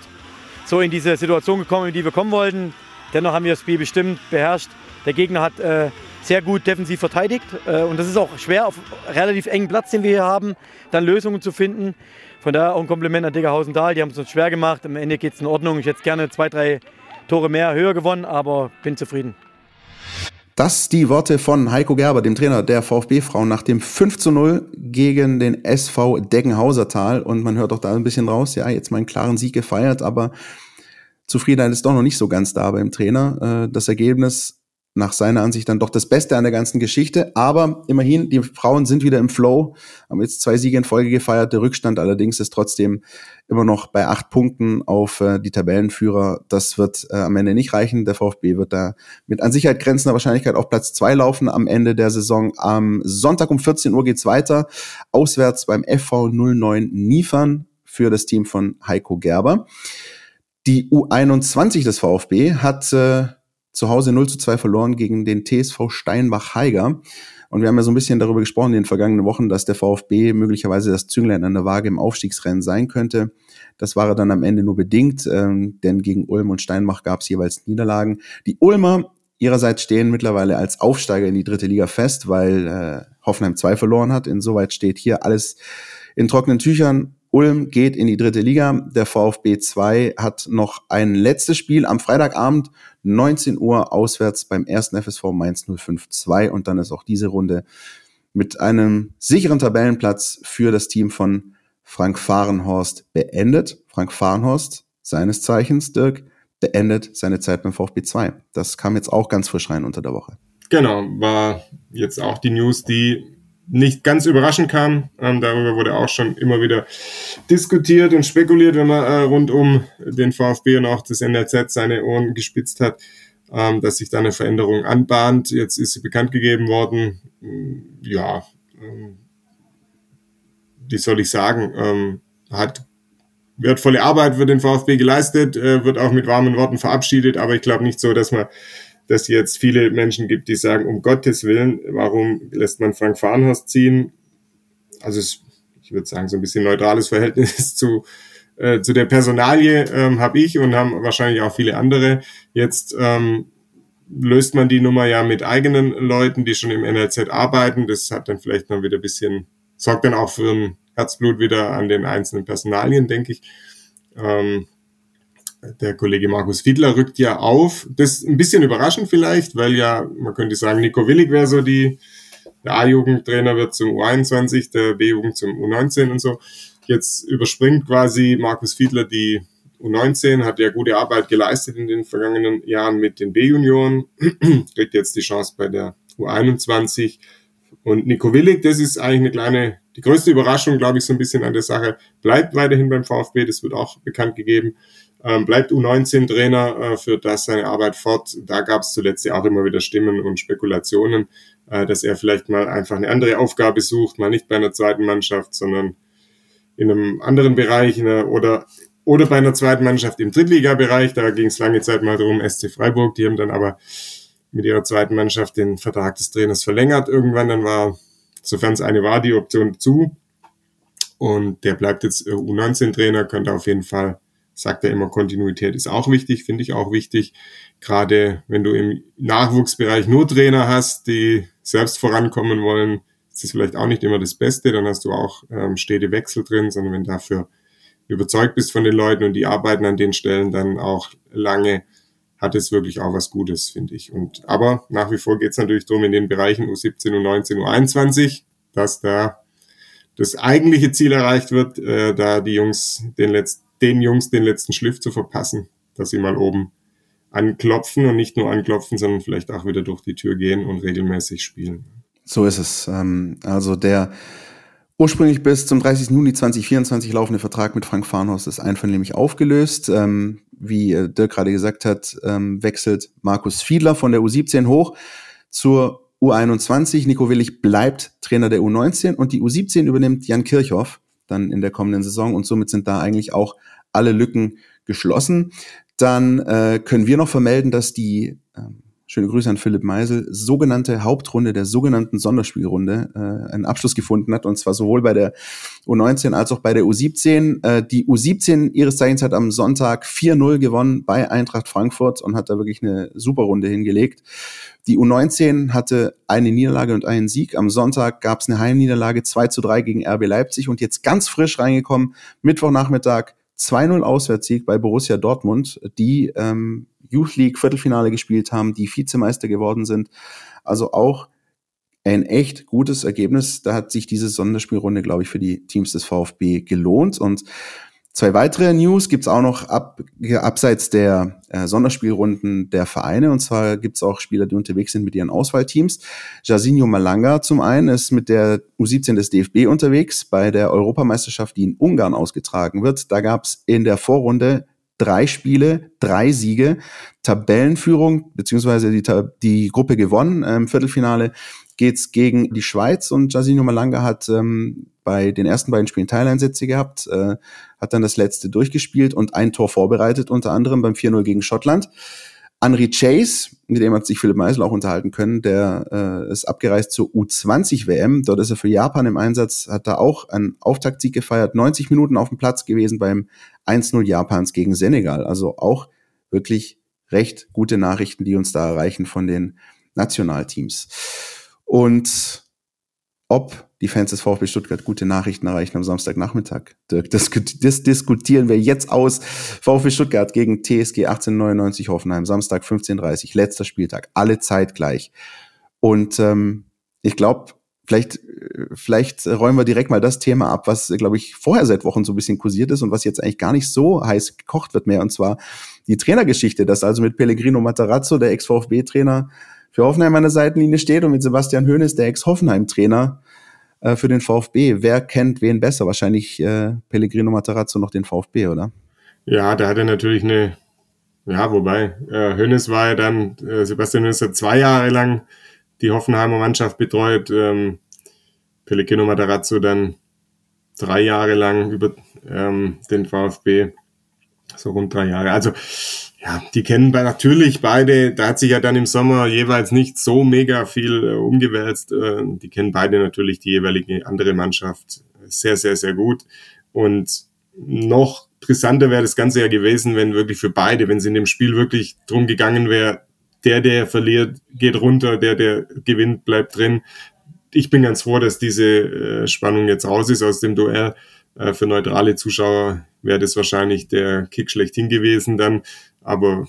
[SPEAKER 7] so in diese Situation gekommen, in die wir kommen wollten. Dennoch haben wir das Spiel bestimmt beherrscht. Der Gegner hat äh, sehr gut defensiv verteidigt äh, und das ist auch schwer auf relativ engen Platz, den wir hier haben, dann Lösungen zu finden. Von daher auch ein Kompliment an Diggerhausen-Dahl, die haben es uns schwer gemacht. Am Ende geht es in Ordnung. Ich hätte gerne zwei, drei Tore mehr, höher gewonnen, aber bin zufrieden.
[SPEAKER 3] Das die Worte von Heiko Gerber, dem Trainer der VfB-Frauen, nach dem 5 zu 0 gegen den SV Deggenhausertal. Und man hört auch da ein bisschen raus, ja, jetzt mal einen klaren Sieg gefeiert, aber Zufriedenheit ist doch noch nicht so ganz da beim Trainer. Äh, das Ergebnis nach seiner Ansicht dann doch das Beste an der ganzen Geschichte. Aber immerhin, die Frauen sind wieder im Flow, haben jetzt zwei Siege in Folge gefeiert. Der Rückstand allerdings ist trotzdem immer noch bei acht Punkten auf äh, die Tabellenführer. Das wird äh, am Ende nicht reichen. Der VfB wird da mit an Sicherheit grenzender Wahrscheinlichkeit auf Platz zwei laufen am Ende der Saison. Am Sonntag um 14 Uhr geht's weiter. Auswärts beim FV 09 Niefern für das Team von Heiko Gerber. Die U21 des VfB hat äh, zu Hause 0 zu 2 verloren gegen den TSV Steinbach-Heiger. Und wir haben ja so ein bisschen darüber gesprochen in den vergangenen Wochen, dass der VfB möglicherweise das Zünglein an der Waage im Aufstiegsrennen sein könnte. Das war dann am Ende nur bedingt, ähm, denn gegen Ulm und Steinbach gab es jeweils Niederlagen. Die Ulmer ihrerseits stehen mittlerweile als Aufsteiger in die dritte Liga fest, weil äh, Hoffenheim 2 verloren hat. Insoweit steht hier alles in trockenen Tüchern. Ulm geht in die dritte Liga. Der VfB 2 hat noch ein letztes Spiel am Freitagabend, 19 Uhr auswärts beim ersten FSV Mainz 052 und dann ist auch diese Runde mit einem sicheren Tabellenplatz für das Team von Frank Fahrenhorst beendet. Frank Fahrenhorst, seines Zeichens, Dirk, beendet seine Zeit beim VfB 2. Das kam jetzt auch ganz frisch rein unter der Woche.
[SPEAKER 4] Genau, war jetzt auch die News, die nicht ganz überraschend kam. Ähm, darüber wurde auch schon immer wieder diskutiert und spekuliert, wenn man äh, rund um den VfB und auch das NRZ seine Ohren gespitzt hat, ähm, dass sich da eine Veränderung anbahnt. Jetzt ist sie bekannt gegeben worden. Mm, ja, ähm, wie soll ich sagen, ähm, hat wertvolle Arbeit für den VfB geleistet, äh, wird auch mit warmen Worten verabschiedet, aber ich glaube nicht so, dass man dass jetzt viele Menschen gibt, die sagen, um Gottes Willen, warum lässt man Frank Farnhorst ziehen? Also es, ich würde sagen, so ein bisschen neutrales Verhältnis zu, äh, zu der Personalie ähm, habe ich und haben wahrscheinlich auch viele andere. Jetzt ähm, löst man die Nummer ja mit eigenen Leuten, die schon im NLZ arbeiten. Das hat dann vielleicht noch wieder ein bisschen, sorgt dann auch für ein Herzblut wieder an den einzelnen Personalien, denke ich. Ähm, der Kollege Markus Fiedler rückt ja auf. Das ist ein bisschen überraschend vielleicht, weil ja, man könnte sagen, Nico Willig wäre so die, der A-Jugendtrainer wird zum U21, der B-Jugend zum U19 und so. Jetzt überspringt quasi Markus Fiedler die U19, hat ja gute Arbeit geleistet in den vergangenen Jahren mit den B-Junioren, kriegt jetzt die Chance bei der U21. Und Nico Willig, das ist eigentlich eine kleine, die größte Überraschung, glaube ich, so ein bisschen an der Sache, bleibt weiterhin beim VfB, das wird auch bekannt gegeben ähm, bleibt U19-Trainer, äh, führt das seine Arbeit fort. Da gab es zuletzt ja auch immer wieder Stimmen und Spekulationen, äh, dass er vielleicht mal einfach eine andere Aufgabe sucht, mal nicht bei einer zweiten Mannschaft, sondern in einem anderen Bereich einer, oder oder bei einer zweiten Mannschaft im Drittligabereich. Da ging es lange Zeit mal darum, SC Freiburg. Die haben dann aber mit ihrer zweiten Mannschaft den Vertrag des Trainers verlängert. Irgendwann dann war, sofern es eine war, die Option zu. Und der bleibt jetzt U19-Trainer, könnte auf jeden Fall sagt er immer, Kontinuität ist auch wichtig, finde ich auch wichtig. Gerade wenn du im Nachwuchsbereich nur Trainer hast, die selbst vorankommen wollen, ist das vielleicht auch nicht immer das Beste. Dann hast du auch ähm, stete Wechsel drin, sondern wenn dafür überzeugt bist von den Leuten und die arbeiten an den Stellen dann auch lange, hat es wirklich auch was Gutes, finde ich. Und aber nach wie vor geht es natürlich darum, in den Bereichen U17, U19, U21, dass da das eigentliche Ziel erreicht wird, äh, da die Jungs den letzten den Jungs den letzten Schliff zu verpassen, dass sie mal oben anklopfen und nicht nur anklopfen, sondern vielleicht auch wieder durch die Tür gehen und regelmäßig spielen.
[SPEAKER 3] So ist es. Ähm, also der ursprünglich bis zum 30. Juni 2024 laufende Vertrag mit Frank Farnhaus ist einvernehmlich aufgelöst. Ähm, wie äh, Dirk gerade gesagt hat, ähm, wechselt Markus Fiedler von der U17 hoch zur U21. Nico Willig bleibt Trainer der U19 und die U17 übernimmt Jan Kirchhoff dann in der kommenden Saison und somit sind da eigentlich auch alle Lücken geschlossen. Dann äh, können wir noch vermelden, dass die ähm, schöne Grüße an Philipp Meisel, sogenannte Hauptrunde der sogenannten Sonderspielrunde äh, einen Abschluss gefunden hat, und zwar sowohl bei der U19 als auch bei der U17. Äh, die U17 ihres Zeichens hat am Sonntag 4-0 gewonnen bei Eintracht Frankfurt und hat da wirklich eine super Runde hingelegt. Die U19 hatte eine Niederlage und einen Sieg. Am Sonntag gab es eine Heimniederlage 2 zu 3 gegen RB Leipzig und jetzt ganz frisch reingekommen, Mittwochnachmittag 2-0 Auswärtssieg bei Borussia Dortmund, die ähm, Youth League Viertelfinale gespielt haben, die Vizemeister geworden sind. Also auch ein echt gutes Ergebnis. Da hat sich diese Sonderspielrunde, glaube ich, für die Teams des VfB gelohnt. Und Zwei weitere News gibt's auch noch ab, abseits der äh, Sonderspielrunden der Vereine. Und zwar gibt's auch Spieler, die unterwegs sind mit ihren Auswahlteams. Jasinho Malanga zum einen ist mit der U17 des DFB unterwegs bei der Europameisterschaft, die in Ungarn ausgetragen wird. Da gab's in der Vorrunde drei Spiele, drei Siege, Tabellenführung, beziehungsweise die, die Gruppe gewonnen. Im Viertelfinale geht's gegen die Schweiz und Jasinho Malanga hat ähm, bei den ersten beiden Spielen Teileinsätze gehabt, äh, hat dann das letzte durchgespielt und ein Tor vorbereitet, unter anderem beim 4-0 gegen Schottland. Henry Chase, mit dem hat sich Philipp Meisel auch unterhalten können, der äh, ist abgereist zur U20-WM. Dort ist er für Japan im Einsatz, hat da auch einen Auftaktsieg gefeiert, 90 Minuten auf dem Platz gewesen beim 1-0 Japans gegen Senegal. Also auch wirklich recht gute Nachrichten, die uns da erreichen von den Nationalteams. Und ob die Fans des VfB Stuttgart gute Nachrichten erreichen am Samstagnachmittag. Dirk, das, das diskutieren wir jetzt aus. VfB Stuttgart gegen TSG 1899 Hoffenheim, Samstag 15.30 letzter Spieltag, alle zeitgleich. Und ähm, ich glaube, vielleicht, vielleicht räumen wir direkt mal das Thema ab, was, glaube ich, vorher seit Wochen so ein bisschen kursiert ist und was jetzt eigentlich gar nicht so heiß gekocht wird mehr. Und zwar die Trainergeschichte, dass also mit Pellegrino Matarazzo, der Ex-VfB-Trainer, für Hoffenheim an der Seitenlinie steht und mit Sebastian Hoeneß, der Ex-Hoffenheim-Trainer, äh, für den VfB. Wer kennt wen besser? Wahrscheinlich äh, Pellegrino Matarazzo noch den VfB, oder?
[SPEAKER 4] Ja, da hat er natürlich eine, ja, wobei, äh, Hoeneß war ja dann, äh, Sebastian Hoeneß hat zwei Jahre lang die Hoffenheimer Mannschaft betreut, ähm, Pellegrino Matarazzo dann drei Jahre lang über ähm, den VfB, so rund drei Jahre. Also ja, die kennen natürlich beide, da hat sich ja dann im Sommer jeweils nicht so mega viel äh, umgewälzt. Äh, die kennen beide natürlich die jeweilige andere Mannschaft sehr, sehr, sehr gut. Und noch brisanter wäre das Ganze ja gewesen, wenn wirklich für beide, wenn es in dem Spiel wirklich drum gegangen wäre, der, der verliert, geht runter, der, der gewinnt, bleibt drin. Ich bin ganz froh, dass diese äh, Spannung jetzt raus ist aus dem Duell. Äh, für neutrale Zuschauer wäre das wahrscheinlich der Kick schlechthin gewesen dann. Aber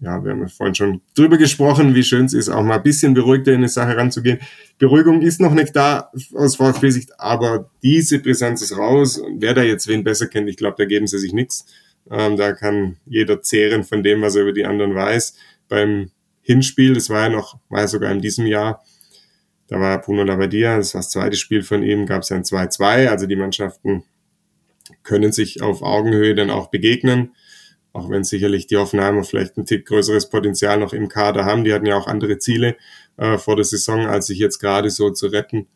[SPEAKER 4] ja, wir haben ja vorhin schon drüber gesprochen, wie schön es ist, auch mal ein bisschen beruhigter in eine Sache ranzugehen. Beruhigung ist noch nicht da aus VfB-Sicht, aber diese Brisanz ist raus. Wer da jetzt wen besser kennt, ich glaube, da geben sie sich nichts. Ähm, da kann jeder zehren von dem, was er über die anderen weiß. Beim Hinspiel, das war ja noch, war ja sogar in diesem Jahr, da war Bruno Labbadia, das war das zweite Spiel von ihm, gab es ein 2-2, also die Mannschaften können sich auf Augenhöhe dann auch begegnen auch wenn sicherlich die Hoffenheimer vielleicht ein Tick größeres Potenzial noch im Kader haben. Die hatten ja auch andere Ziele äh, vor der Saison, als sich jetzt gerade so zu retten.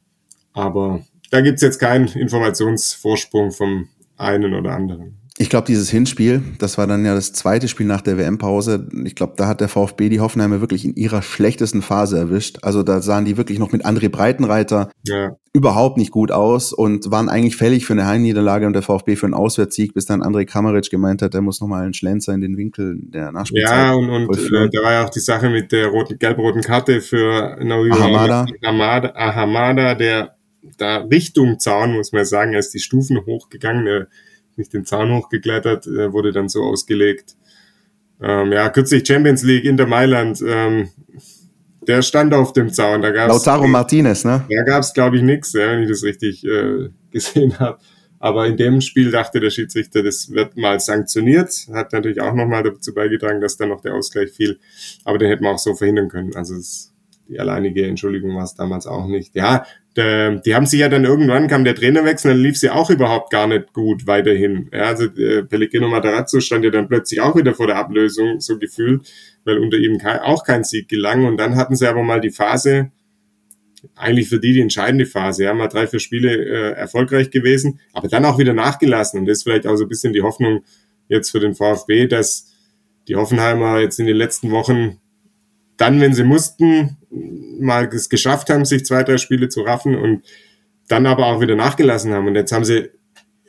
[SPEAKER 4] Aber da gibt's jetzt keinen Informationsvorsprung vom einen oder anderen.
[SPEAKER 3] Ich glaube, dieses Hinspiel, das war dann ja das zweite Spiel nach der WM-Pause. Ich glaube, da hat der VfB die Hoffenheimer wirklich in ihrer schlechtesten Phase erwischt. Also da sahen die wirklich noch mit André Breitenreiter ja. überhaupt nicht gut aus und waren eigentlich fällig für eine Heimniederlage und der VfB für einen Auswärtshsieg, bis dann André Kramaric gemeint hat, er muss nochmal einen Schlenzer in den Winkel der Nachspielzeit
[SPEAKER 4] Ja, und, und äh, da war ja auch die Sache mit der roten, gelb-roten Karte für Ahamada. Ahamada, Ahamada, der da Richtung Zaun, muss man sagen, er ist die Stufen hochgegangen, der nicht den Zaun hochgeklettert, äh, wurde dann so ausgelegt. Ähm, ja, kürzlich Champions League Inter Mailand, ähm, der stand auf dem Zaun. Da gab's,
[SPEAKER 3] Lautaro Martinez, ne?
[SPEAKER 4] Da gab es, glaube ich, nichts, ja, wenn ich das richtig äh, gesehen habe. Aber in dem Spiel dachte der Schiedsrichter, das wird mal sanktioniert. Hat natürlich auch nochmal dazu beigetragen, dass dann noch der Ausgleich fiel. Aber den hätten wir auch so verhindern können. Also es, die alleinige Entschuldigung war es damals auch nicht. Ja, äh, die haben sich ja dann irgendwann kam der Trainerwechsel, dann lief sie auch überhaupt gar nicht gut weiterhin. Ja, also äh, Pellegrino Matarazzo stand ja dann plötzlich auch wieder vor der Ablösung, so gefühlt, weil unter ihm kein, auch kein Sieg gelang. Und dann hatten sie aber mal die Phase, eigentlich für die die entscheidende Phase, ja, mal drei, vier Spiele äh, erfolgreich gewesen, aber dann auch wieder nachgelassen. Und das ist vielleicht auch so ein bisschen die Hoffnung jetzt für den VfB, dass die Hoffenheimer jetzt in den letzten Wochen dann, wenn sie mussten, mal es geschafft haben, sich zwei, drei Spiele zu raffen und dann aber auch wieder nachgelassen haben. Und jetzt haben sie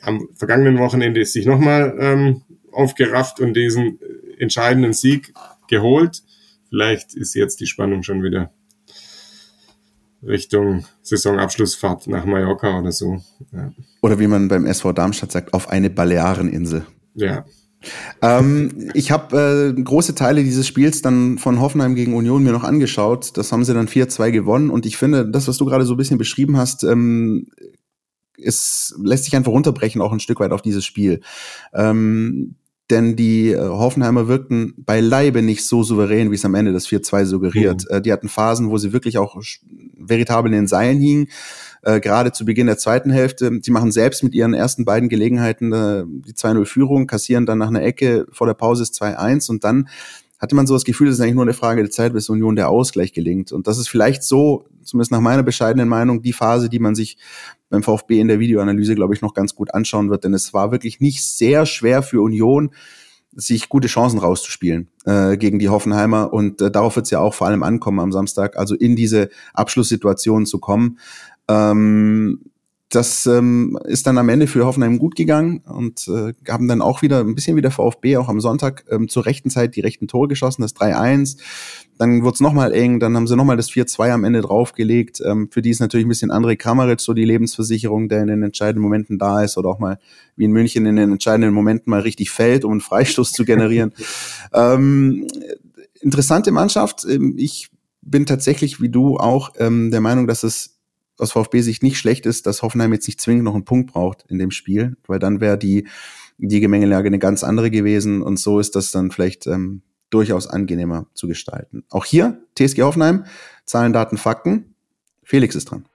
[SPEAKER 4] am vergangenen Wochenende sich nochmal ähm, aufgerafft und diesen entscheidenden Sieg geholt. Vielleicht ist jetzt die Spannung schon wieder Richtung Saisonabschlussfahrt nach Mallorca oder so.
[SPEAKER 3] Ja. Oder wie man beim SV Darmstadt sagt, auf eine Baleareninsel.
[SPEAKER 4] Ja,
[SPEAKER 3] ähm, ich habe äh, große Teile dieses Spiels dann von Hoffenheim gegen Union mir noch angeschaut. Das haben sie dann 4-2 gewonnen. Und ich finde, das, was du gerade so ein bisschen beschrieben hast, ähm, es lässt sich einfach runterbrechen, auch ein Stück weit auf dieses Spiel. Ähm, denn die äh, Hoffenheimer wirkten beileibe nicht so souverän, wie es am Ende das 4-2 suggeriert. Mhm. Äh, die hatten Phasen, wo sie wirklich auch veritabel in den Seilen hingen. Äh, gerade zu Beginn der zweiten Hälfte. Die machen selbst mit ihren ersten beiden Gelegenheiten äh, die 2-0-Führung, kassieren dann nach einer Ecke vor der Pause ist 2-1 und dann hatte man so das Gefühl, es ist eigentlich nur eine Frage der Zeit, bis Union der Ausgleich gelingt. Und das ist vielleicht so, zumindest nach meiner bescheidenen Meinung, die Phase, die man sich beim VfB in der Videoanalyse, glaube ich, noch ganz gut anschauen wird. Denn es war wirklich nicht sehr schwer für Union, sich gute Chancen rauszuspielen äh, gegen die Hoffenheimer. Und äh, darauf wird es ja auch vor allem ankommen am Samstag, also in diese Abschlusssituation zu kommen. Ähm, das ähm, ist dann am Ende für Hoffenheim gut gegangen und äh, haben dann auch wieder ein bisschen wie der VfB auch am Sonntag ähm, zur rechten Zeit die rechten Tore geschossen, das 3-1. Dann wurde es nochmal eng, dann haben sie nochmal das 4-2 am Ende draufgelegt. Ähm, für die ist natürlich ein bisschen André Kramaric so die Lebensversicherung, der in den entscheidenden Momenten da ist oder auch mal wie in München in den entscheidenden Momenten mal richtig fällt, um einen Freistoß zu generieren. ähm, interessante Mannschaft. Ähm, ich bin tatsächlich wie du auch ähm, der Meinung, dass es aus VfB-Sicht nicht schlecht ist, dass Hoffenheim jetzt nicht zwingend noch einen Punkt braucht in dem Spiel, weil dann wäre die, die Gemengelage eine ganz andere gewesen und so ist das dann vielleicht ähm, durchaus angenehmer zu gestalten. Auch hier, TSG Hoffenheim, Zahlen, Daten, Fakten. Felix ist dran.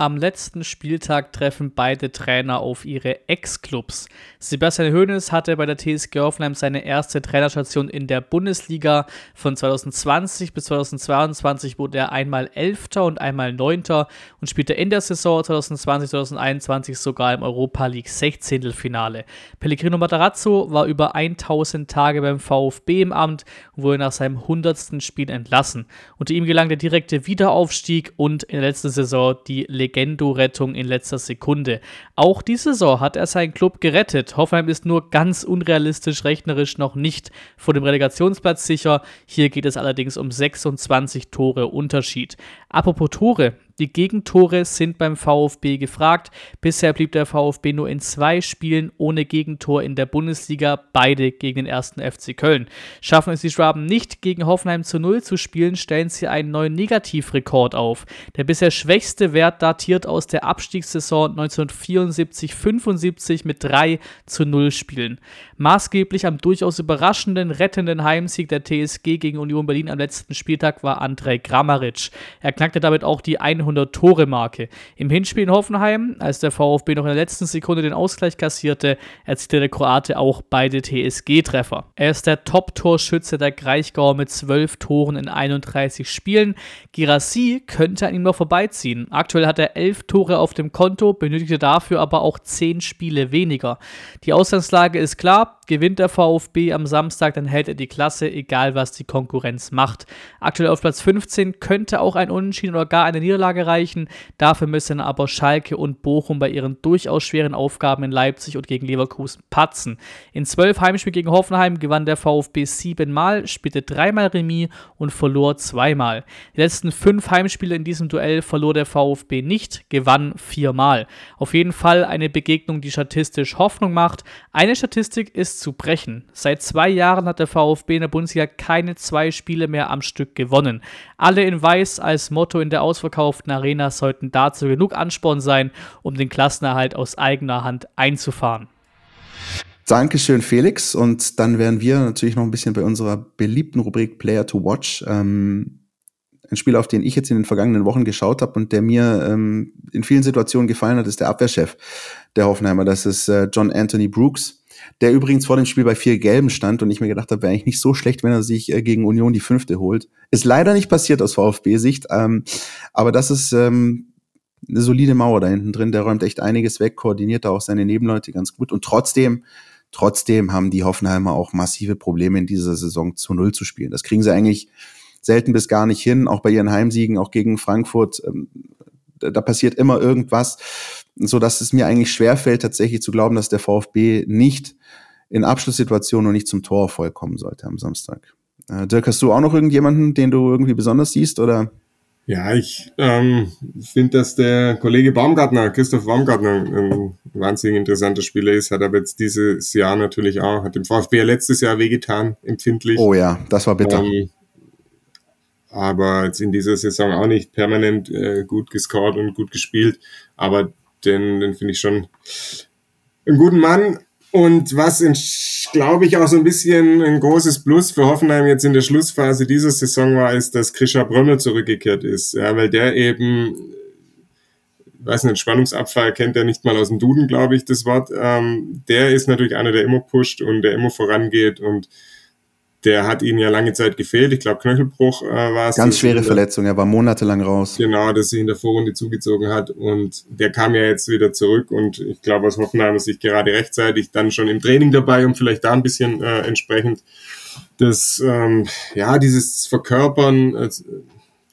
[SPEAKER 6] Am letzten Spieltag treffen beide Trainer auf ihre Ex-Clubs. Sebastian Hoeneß hatte bei der TSG Hoffenheim seine erste Trainerstation in der Bundesliga. Von 2020 bis 2022 wurde er einmal Elfter und einmal Neunter und spielte in der Saison 2020-2021 sogar im Europa League 16. Finale. Pellegrino Matarazzo war über 1000 Tage beim VfB im Amt und wurde nach seinem 100. Spiel entlassen. Unter ihm gelang der direkte Wiederaufstieg und in der letzten Saison die Legende Legendo-Rettung in letzter Sekunde. Auch diese Saison hat er seinen Club gerettet. Hoffenheim ist nur ganz unrealistisch rechnerisch noch nicht vor dem Relegationsplatz sicher. Hier geht es allerdings um 26 Tore Unterschied. Apropos Tore, die Gegentore sind beim VfB gefragt. Bisher blieb der VfB nur in zwei Spielen ohne Gegentor in der Bundesliga, beide gegen den ersten FC Köln. Schaffen es die Schwaben nicht, gegen Hoffenheim zu Null zu spielen, stellen sie einen neuen Negativrekord auf. Der bisher schwächste Wert datiert aus der Abstiegssaison 1974-75 mit 3 zu 0 Spielen. Maßgeblich am durchaus überraschenden, rettenden Heimsieg der TSG gegen Union Berlin am letzten Spieltag war Andrej Grammaric. Er knackte damit auch die 100 100-Tore-Marke. Im Hinspiel in Hoffenheim, als der VfB noch in der letzten Sekunde den Ausgleich kassierte, erzielte der Kroate auch beide TSG-Treffer. Er ist der Top-Torschütze der Kraichgauer mit 12 Toren in 31 Spielen. Girassi könnte an ihm noch vorbeiziehen. Aktuell hat er 11 Tore auf dem Konto, benötigte dafür aber auch 10 Spiele weniger. Die Ausgangslage ist klar, gewinnt der VfB am Samstag, dann hält er die Klasse, egal was die Konkurrenz macht. Aktuell auf Platz 15 könnte auch ein Unentschieden oder gar eine Niederlage Niederlage reichen. Dafür müssen aber Schalke und Bochum bei ihren durchaus schweren Aufgaben in Leipzig und gegen Leverkusen patzen. In zwölf Heimspielen gegen Hoffenheim gewann der VfB siebenmal, spielte dreimal Remis und verlor zweimal. Die letzten fünf Heimspiele in diesem Duell verlor der VfB nicht, gewann viermal. Auf jeden Fall eine Begegnung, die statistisch Hoffnung macht. Eine Statistik ist zu brechen. Seit zwei Jahren hat der VfB in der Bundesliga keine zwei Spiele mehr am Stück gewonnen. Alle in Weiß als Motto in der ausverkauften ausverkauften Arena sollten dazu genug Ansporn sein, um den Klassenerhalt aus eigener Hand einzufahren.
[SPEAKER 3] Dankeschön, Felix. Und dann wären wir natürlich noch ein bisschen bei unserer beliebten Rubrik Player to Watch. Ähm, ein Spiel, auf den ich jetzt in den vergangenen Wochen geschaut habe und der mir ähm, in vielen Situationen gefallen hat, ist der Abwehrchef der Hoffenheimer. Das ist äh, John Anthony Brooks der übrigens vor dem Spiel bei vier Gelben stand und ich mir gedacht habe, wäre eigentlich nicht so schlecht, wenn er sich äh, gegen Union die fünfte holt. Ist leider nicht passiert aus VfB-Sicht, ähm, aber das ist ähm, eine solide Mauer da hinten drin. Der räumt echt einiges weg, koordiniert da auch seine Nebenleute ganz gut und trotzdem Trotzdem haben die Hoffenheimer auch massive Probleme in dieser Saison zu Null zu spielen. Das kriegen sie eigentlich selten bis gar nicht hin, auch bei ihren Heimsiegen, auch gegen Frankfurt. Ähm, da passiert immer irgendwas so dass es mir eigentlich schwerfällt, tatsächlich zu glauben, dass der VfB nicht in Abschlusssituationen und nicht zum Torerfolg kommen sollte am Samstag. Äh, Dirk, hast du auch noch irgendjemanden, den du irgendwie besonders siehst oder?
[SPEAKER 4] Ja, ich ähm, finde, dass der Kollege Baumgartner, Christoph Baumgartner, ein wahnsinnig interessanter Spieler ist, hat aber jetzt dieses Jahr natürlich auch, hat dem VfB letztes Jahr wehgetan, empfindlich.
[SPEAKER 3] Oh ja, das war bitter. Ähm,
[SPEAKER 4] aber jetzt in dieser Saison auch nicht permanent äh, gut gescored und gut gespielt. Aber den, den finde ich schon einen guten Mann. Und was, glaube ich, auch so ein bisschen ein großes Plus für Hoffenheim jetzt in der Schlussphase dieser Saison war, ist, dass Krischer Brömmel zurückgekehrt ist. Ja, weil der eben, weiß nicht, Spannungsabfall kennt er nicht mal aus dem Duden, glaube ich, das Wort. Ähm, der ist natürlich einer, der immer pusht und der immer vorangeht und der hat ihnen ja lange Zeit gefehlt. Ich glaube, Knöchelbruch äh, war es.
[SPEAKER 3] Ganz schwere Verletzung, er war monatelang raus.
[SPEAKER 4] Genau, dass sich in der Vorrunde zugezogen hat. Und der kam ja jetzt wieder zurück. Und ich glaube, aus Hoffenheim ist sich gerade rechtzeitig dann schon im Training dabei, um vielleicht da ein bisschen äh, entsprechend das, ähm, ja, dieses Verkörpern, äh,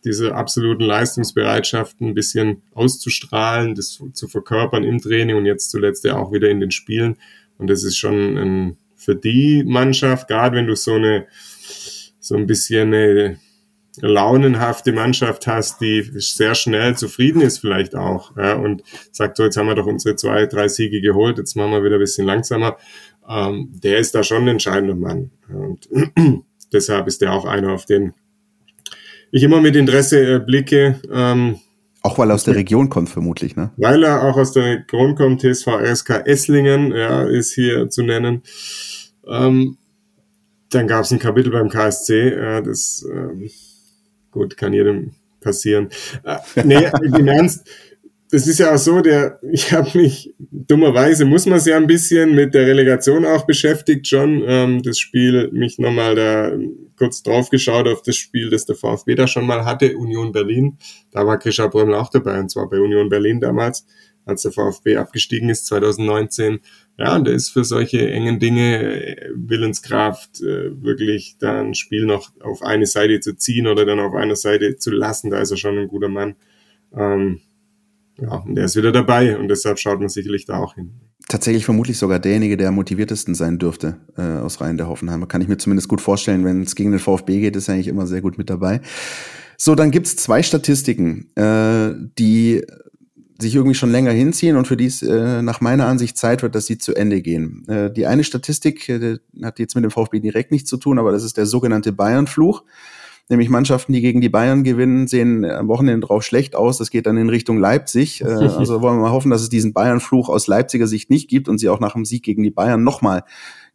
[SPEAKER 4] diese absoluten Leistungsbereitschaften ein bisschen auszustrahlen, das zu verkörpern im Training und jetzt zuletzt ja auch wieder in den Spielen. Und das ist schon ein für die Mannschaft, gerade wenn du so eine, so ein bisschen eine launenhafte Mannschaft hast, die sehr schnell zufrieden ist vielleicht auch, ja, und sagt so, jetzt haben wir doch unsere zwei, drei Siege geholt, jetzt machen wir wieder ein bisschen langsamer, ähm, der ist da schon ein entscheidender Mann. Und deshalb ist der auch einer, auf den ich immer mit Interesse äh, blicke. Ähm,
[SPEAKER 3] auch weil er aus der Region kommt, vermutlich, ne?
[SPEAKER 4] Weil er auch aus der Region kommt, TSV RSK Esslingen, ja, ist hier zu nennen. Ähm, dann gab es ein Kapitel beim KSC, äh, das ähm, gut, kann jedem passieren. Äh, nee, im Ernst, das ist ja auch so, der, ich habe mich, dummerweise muss man sich ja ein bisschen mit der Relegation auch beschäftigt schon. Ähm, das Spiel, mich nochmal da kurz drauf geschaut auf das Spiel, das der VfB da schon mal hatte, Union Berlin. Da war Krischer Brömmel auch dabei, und zwar bei Union Berlin damals, als der VfB abgestiegen ist 2019. Ja, und der ist für solche engen Dinge äh, Willenskraft, äh, wirklich da ein Spiel noch auf eine Seite zu ziehen oder dann auf einer Seite zu lassen. Da ist er schon ein guter Mann. Ähm, ja, und der ist wieder dabei und deshalb schaut man sicherlich da auch hin.
[SPEAKER 3] Tatsächlich vermutlich sogar derjenige, der am motiviertesten sein dürfte äh, aus Reihen der Hoffenheimer. Kann ich mir zumindest gut vorstellen, wenn es gegen den VfB geht, ist er eigentlich immer sehr gut mit dabei. So, dann gibt's zwei Statistiken, äh, die sich irgendwie schon länger hinziehen und für die es äh, nach meiner Ansicht Zeit wird, dass sie zu Ende gehen. Äh, die eine Statistik äh, hat jetzt mit dem VfB direkt nichts zu tun, aber das ist der sogenannte Bayern-Fluch. Nämlich Mannschaften, die gegen die Bayern gewinnen, sehen am Wochenende drauf schlecht aus. Das geht dann in Richtung Leipzig. Äh, also wollen wir mal hoffen, dass es diesen Bayern-Fluch aus Leipziger Sicht nicht gibt und sie auch nach dem Sieg gegen die Bayern nochmal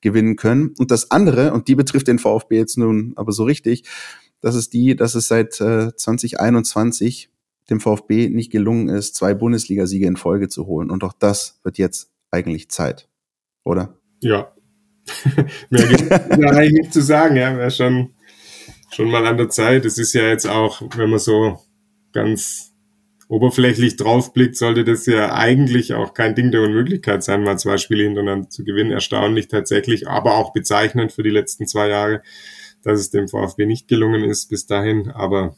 [SPEAKER 3] gewinnen können. Und das andere, und die betrifft den VfB jetzt nun aber so richtig, das ist die, dass es seit äh, 2021 dem VfB nicht gelungen ist, zwei Bundesligasiege in Folge zu holen. Und auch das wird jetzt eigentlich Zeit, oder?
[SPEAKER 4] Ja. Mehr gibt es eigentlich nicht zu sagen, ja. Wäre schon, schon mal an der Zeit. Es ist ja jetzt auch, wenn man so ganz oberflächlich draufblickt, sollte das ja eigentlich auch kein Ding der Unmöglichkeit sein, mal zwei Spiele hintereinander zu gewinnen. Erstaunlich tatsächlich, aber auch bezeichnend für die letzten zwei Jahre, dass es dem VfB nicht gelungen ist bis dahin. Aber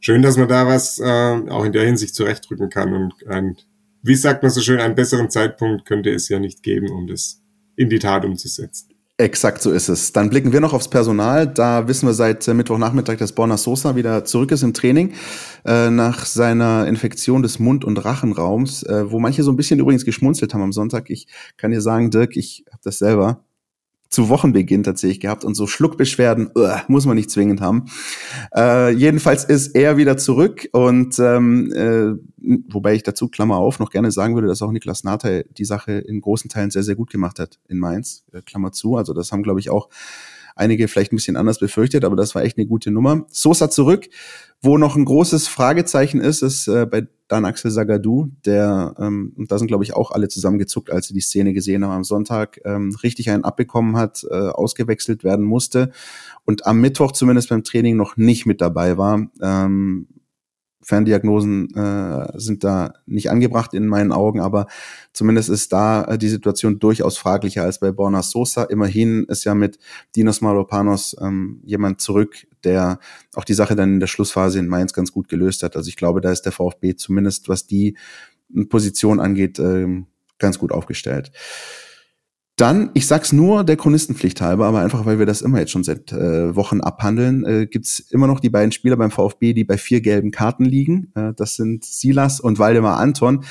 [SPEAKER 4] schön, dass man da was äh, auch in der Hinsicht zurechtrücken kann. Und ein, wie sagt man so schön, einen besseren Zeitpunkt könnte es ja nicht geben, um das in die Tat umzusetzen.
[SPEAKER 3] Exakt so ist es. Dann blicken wir noch aufs Personal. Da wissen wir seit äh, Mittwochnachmittag, dass Borna Sosa wieder zurück ist im Training äh, nach seiner Infektion des Mund- und Rachenraums, äh, wo manche so ein bisschen übrigens geschmunzelt haben am Sonntag. Ich kann dir sagen, Dirk, ich habe das selber zu Wochenbeginn tatsächlich gehabt und so Schluckbeschwerden uh, muss man nicht zwingend haben. Äh, jedenfalls ist er wieder zurück und ähm, äh, wobei ich dazu Klammer auf noch gerne sagen würde, dass auch Niklas Nathai die Sache in großen Teilen sehr sehr gut gemacht hat in Mainz. Äh, Klammer zu, also das haben glaube ich auch einige vielleicht ein bisschen anders befürchtet, aber das war echt eine gute Nummer. Sosa zurück. Wo noch ein großes Fragezeichen ist, ist äh, bei Dan Axel Sagadou, der, ähm, und da sind glaube ich auch alle zusammengezuckt, als sie die Szene gesehen haben am Sonntag, ähm, richtig einen abbekommen hat, äh, ausgewechselt werden musste und am Mittwoch zumindest beim Training noch nicht mit dabei war. Ähm, Ferndiagnosen äh, sind da nicht angebracht in meinen Augen, aber zumindest ist da äh, die Situation durchaus fraglicher als bei Borna Sosa. Immerhin ist ja mit Dinos Malopanos ähm, jemand zurück, der auch die Sache dann in der Schlussphase in Mainz ganz gut gelöst hat. Also ich glaube, da ist der VfB zumindest, was die Position angeht, äh, ganz gut aufgestellt. Dann, ich sag's nur der Chronistenpflicht halber, aber einfach, weil wir das immer jetzt schon seit äh, Wochen abhandeln, äh, gibt's immer noch die beiden Spieler beim VfB, die bei vier gelben Karten liegen. Äh, das sind Silas und Waldemar Anton.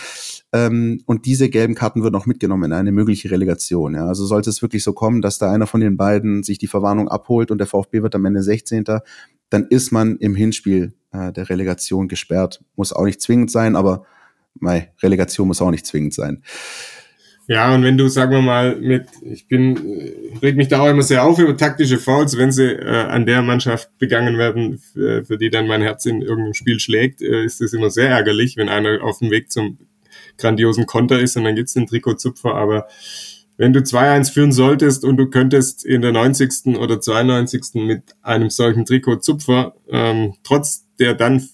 [SPEAKER 3] Ähm, und diese gelben Karten würden auch mitgenommen in eine mögliche Relegation. Ja. Also sollte es wirklich so kommen, dass da einer von den beiden sich die Verwarnung abholt und der VfB wird am Ende 16 dann ist man im Hinspiel äh, der Relegation gesperrt. Muss auch nicht zwingend sein, aber mei, Relegation muss auch nicht zwingend sein.
[SPEAKER 4] Ja, und wenn du, sagen wir mal, mit, ich bin, reg mich da auch immer sehr auf über taktische Fouls, wenn sie äh, an der Mannschaft begangen werden, für, für die dann mein Herz in irgendeinem Spiel schlägt, äh, ist das immer sehr ärgerlich, wenn einer auf dem Weg zum grandiosen Konter ist und dann gibt's den Trikotzupfer, aber wenn du 2-1 führen solltest und du könntest in der 90. oder 92. mit einem solchen Trikotzupfer, ähm, trotz der dann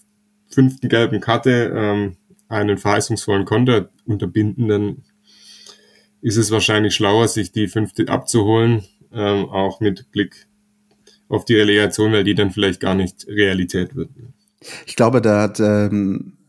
[SPEAKER 4] fünften gelben Karte, ähm, einen verheißungsvollen Konter unterbinden, dann ist es wahrscheinlich schlauer, sich die fünfte abzuholen, ähm, auch mit Blick auf die Relegation, weil die dann vielleicht gar nicht Realität wird.
[SPEAKER 3] Ich glaube, da hat ähm, äh,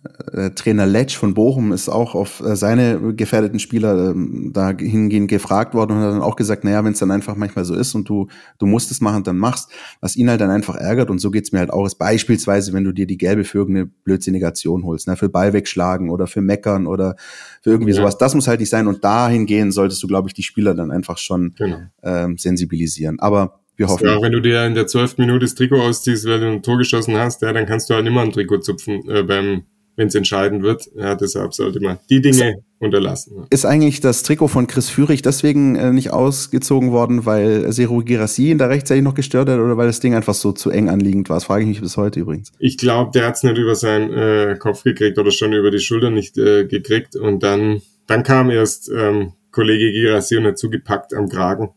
[SPEAKER 3] Trainer Letsch von Bochum ist auch auf äh, seine gefährdeten Spieler ähm, da hingehend gefragt worden und hat dann auch gesagt, naja, wenn es dann einfach manchmal so ist und du, du musst es machen, dann machst. Was ihn halt dann einfach ärgert und so geht's mir halt auch, ist beispielsweise, wenn du dir die gelbe für irgendeine blödsinnige Aktion holst, ne, für Ball wegschlagen oder für Meckern oder für irgendwie ja. sowas. Das muss halt nicht sein und dahingehend solltest du, glaube ich, die Spieler dann einfach schon genau. ähm, sensibilisieren. Aber wir hoffen.
[SPEAKER 4] Ja, wenn du dir in der zwölften Minute das Trikot ausziehst, weil du ein Tor geschossen hast, ja, dann kannst du halt immer ein Trikot zupfen äh, beim wenn es entscheiden wird. Ja, deshalb sollte man die Dinge unterlassen.
[SPEAKER 3] Ist eigentlich das Trikot von Chris Führig deswegen äh, nicht ausgezogen worden, weil Seru Girassi ihn da rechtzeitig noch gestört hat oder weil das Ding einfach so zu eng anliegend war? Das frage ich mich bis heute übrigens.
[SPEAKER 4] Ich glaube, der hat es nicht über seinen äh, Kopf gekriegt oder schon über die Schulter nicht äh, gekriegt und dann, dann kam erst ähm, Kollege Girassi und hat zugepackt am Kragen.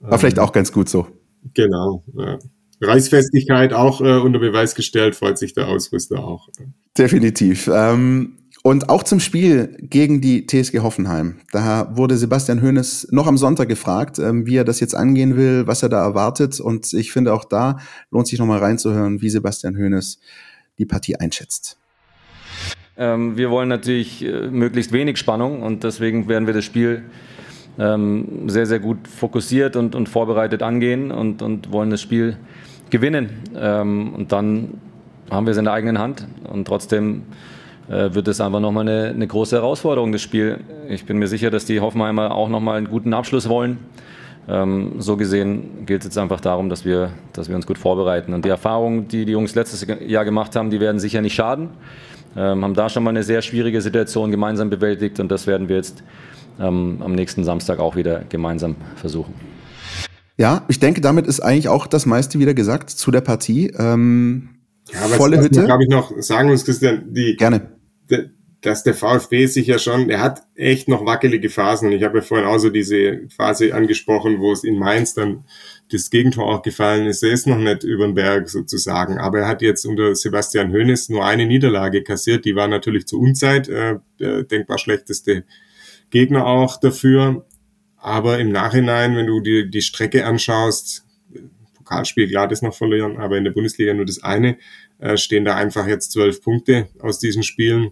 [SPEAKER 3] War ähm, vielleicht auch ganz gut so.
[SPEAKER 4] Genau. Ja. Reißfestigkeit auch äh, unter Beweis gestellt, freut sich der Ausrüster auch.
[SPEAKER 3] Definitiv. Ähm, und auch zum Spiel gegen die TSG Hoffenheim. Da wurde Sebastian Hoeneß noch am Sonntag gefragt, ähm, wie er das jetzt angehen will, was er da erwartet. Und ich finde auch da lohnt sich nochmal reinzuhören, wie Sebastian Hoeneß die Partie einschätzt.
[SPEAKER 5] Ähm, wir wollen natürlich äh, möglichst wenig Spannung und deswegen werden wir das Spiel ähm, sehr, sehr gut fokussiert und, und vorbereitet angehen und, und wollen das Spiel gewinnen. Ähm, und dann haben wir es in der eigenen Hand. Und trotzdem äh, wird es einfach nochmal eine, eine große Herausforderung, das Spiel. Ich bin mir sicher, dass die Hoffenheimer auch nochmal einen guten Abschluss wollen. Ähm, so gesehen gilt es jetzt einfach darum, dass wir, dass wir uns gut vorbereiten. Und die Erfahrungen, die die Jungs letztes Jahr gemacht haben, die werden sicher nicht schaden. Ähm, haben da schon mal eine sehr schwierige Situation gemeinsam bewältigt und das werden wir jetzt ähm, am nächsten Samstag auch wieder gemeinsam versuchen.
[SPEAKER 3] Ja, ich denke, damit ist eigentlich auch das meiste wieder gesagt zu der Partie. Ähm,
[SPEAKER 4] ja, aber volle Hütte. glaube ich, noch sagen muss, Christian, die,
[SPEAKER 3] Gerne.
[SPEAKER 4] De, dass der VfB sich ja schon, er hat echt noch wackelige Phasen. Ich habe ja vorhin auch so diese Phase angesprochen, wo es in Mainz dann das Gegentor auch gefallen ist. Er ist noch nicht über den Berg sozusagen, aber er hat jetzt unter Sebastian Hoeneß nur eine Niederlage kassiert. Die war natürlich zur Unzeit äh, der denkbar schlechteste Gegner auch dafür. Aber im Nachhinein, wenn du dir die Strecke anschaust, Pokalspiel, klar, das noch verlieren, aber in der Bundesliga nur das eine, äh, stehen da einfach jetzt zwölf Punkte aus diesen Spielen.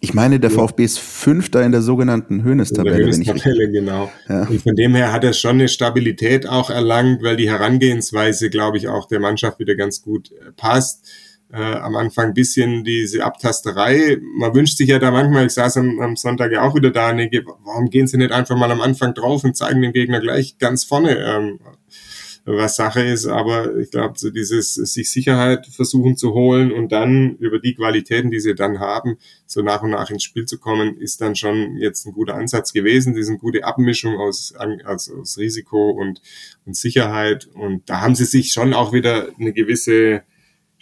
[SPEAKER 3] Ich meine, der VfB ist Fünfter in der sogenannten Höhnestabelle.
[SPEAKER 4] Höhnestabelle, genau. Ja. Und von dem her hat er schon eine Stabilität auch erlangt, weil die Herangehensweise, glaube ich, auch der Mannschaft wieder ganz gut äh, passt äh, am Anfang ein bisschen diese Abtasterei. Man wünscht sich ja da manchmal, ich saß am, am Sonntag ja auch wieder da, nee, warum gehen sie nicht einfach mal am Anfang drauf und zeigen dem Gegner gleich ganz vorne, ähm, was Sache ist. Aber ich glaube, so dieses sich Sicherheit versuchen zu holen und dann über die Qualitäten, die sie dann haben, so nach und nach ins Spiel zu kommen, ist dann schon jetzt ein guter Ansatz gewesen. Diese gute Abmischung aus, also aus Risiko und, und Sicherheit. Und da haben sie sich schon auch wieder eine gewisse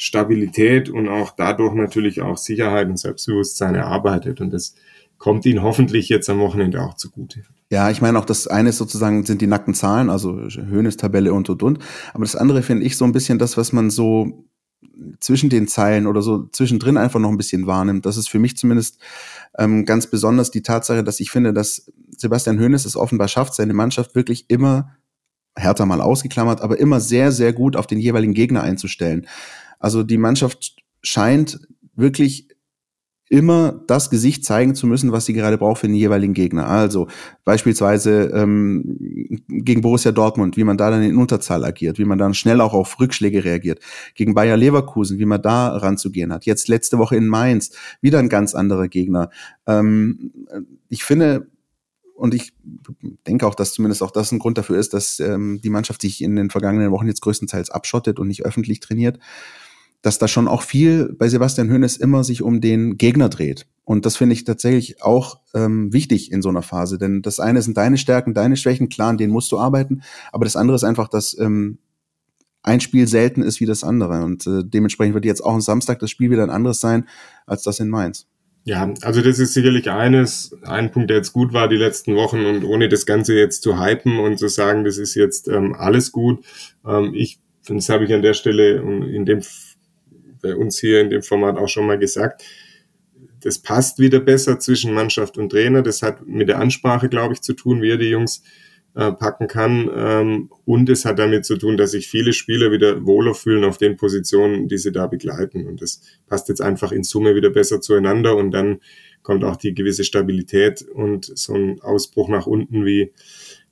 [SPEAKER 4] Stabilität und auch dadurch natürlich auch Sicherheit und Selbstbewusstsein erarbeitet. Und das kommt ihnen hoffentlich jetzt am Wochenende auch zugute.
[SPEAKER 3] Ja, ich meine auch das eine ist sozusagen sind die nackten Zahlen, also Höhnestabelle und und und. Aber das andere finde ich so ein bisschen das, was man so zwischen den Zeilen oder so zwischendrin einfach noch ein bisschen wahrnimmt. Das ist für mich zumindest ähm, ganz besonders die Tatsache, dass ich finde, dass Sebastian Hoeneß es offenbar schafft, seine Mannschaft wirklich immer härter mal ausgeklammert, aber immer sehr, sehr gut auf den jeweiligen Gegner einzustellen. Also die Mannschaft scheint wirklich immer das Gesicht zeigen zu müssen, was sie gerade braucht für den jeweiligen Gegner. Also beispielsweise ähm, gegen Borussia Dortmund, wie man da dann in Unterzahl agiert, wie man dann schnell auch auf Rückschläge reagiert. Gegen Bayer Leverkusen, wie man da ranzugehen hat. Jetzt letzte Woche in Mainz, wieder ein ganz anderer Gegner. Ähm, ich finde, und ich denke auch, dass zumindest auch das ein Grund dafür ist, dass ähm, die Mannschaft sich in den vergangenen Wochen jetzt größtenteils abschottet und nicht öffentlich trainiert, dass da schon auch viel bei Sebastian Hoeneß immer sich um den Gegner dreht. Und das finde ich tatsächlich auch ähm, wichtig in so einer Phase, denn das eine sind deine Stärken, deine Schwächen, klar, an denen musst du arbeiten, aber das andere ist einfach, dass ähm, ein Spiel selten ist wie das andere. Und äh, dementsprechend wird jetzt auch am Samstag das Spiel wieder ein anderes sein als das in Mainz.
[SPEAKER 4] Ja, also das ist sicherlich eines, ein Punkt, der jetzt gut war die letzten Wochen und ohne das Ganze jetzt zu hypen und zu sagen, das ist jetzt ähm, alles gut. Ähm, ich, das habe ich an der Stelle in dem, bei uns hier in dem Format auch schon mal gesagt, das passt wieder besser zwischen Mannschaft und Trainer. Das hat mit der Ansprache, glaube ich, zu tun, wie er die Jungs äh, packen kann. Ähm, und es hat damit zu tun, dass sich viele Spieler wieder wohler fühlen auf den Positionen, die sie da begleiten. Und das passt jetzt einfach in Summe wieder besser zueinander und dann kommt auch die gewisse Stabilität und so ein Ausbruch nach unten wie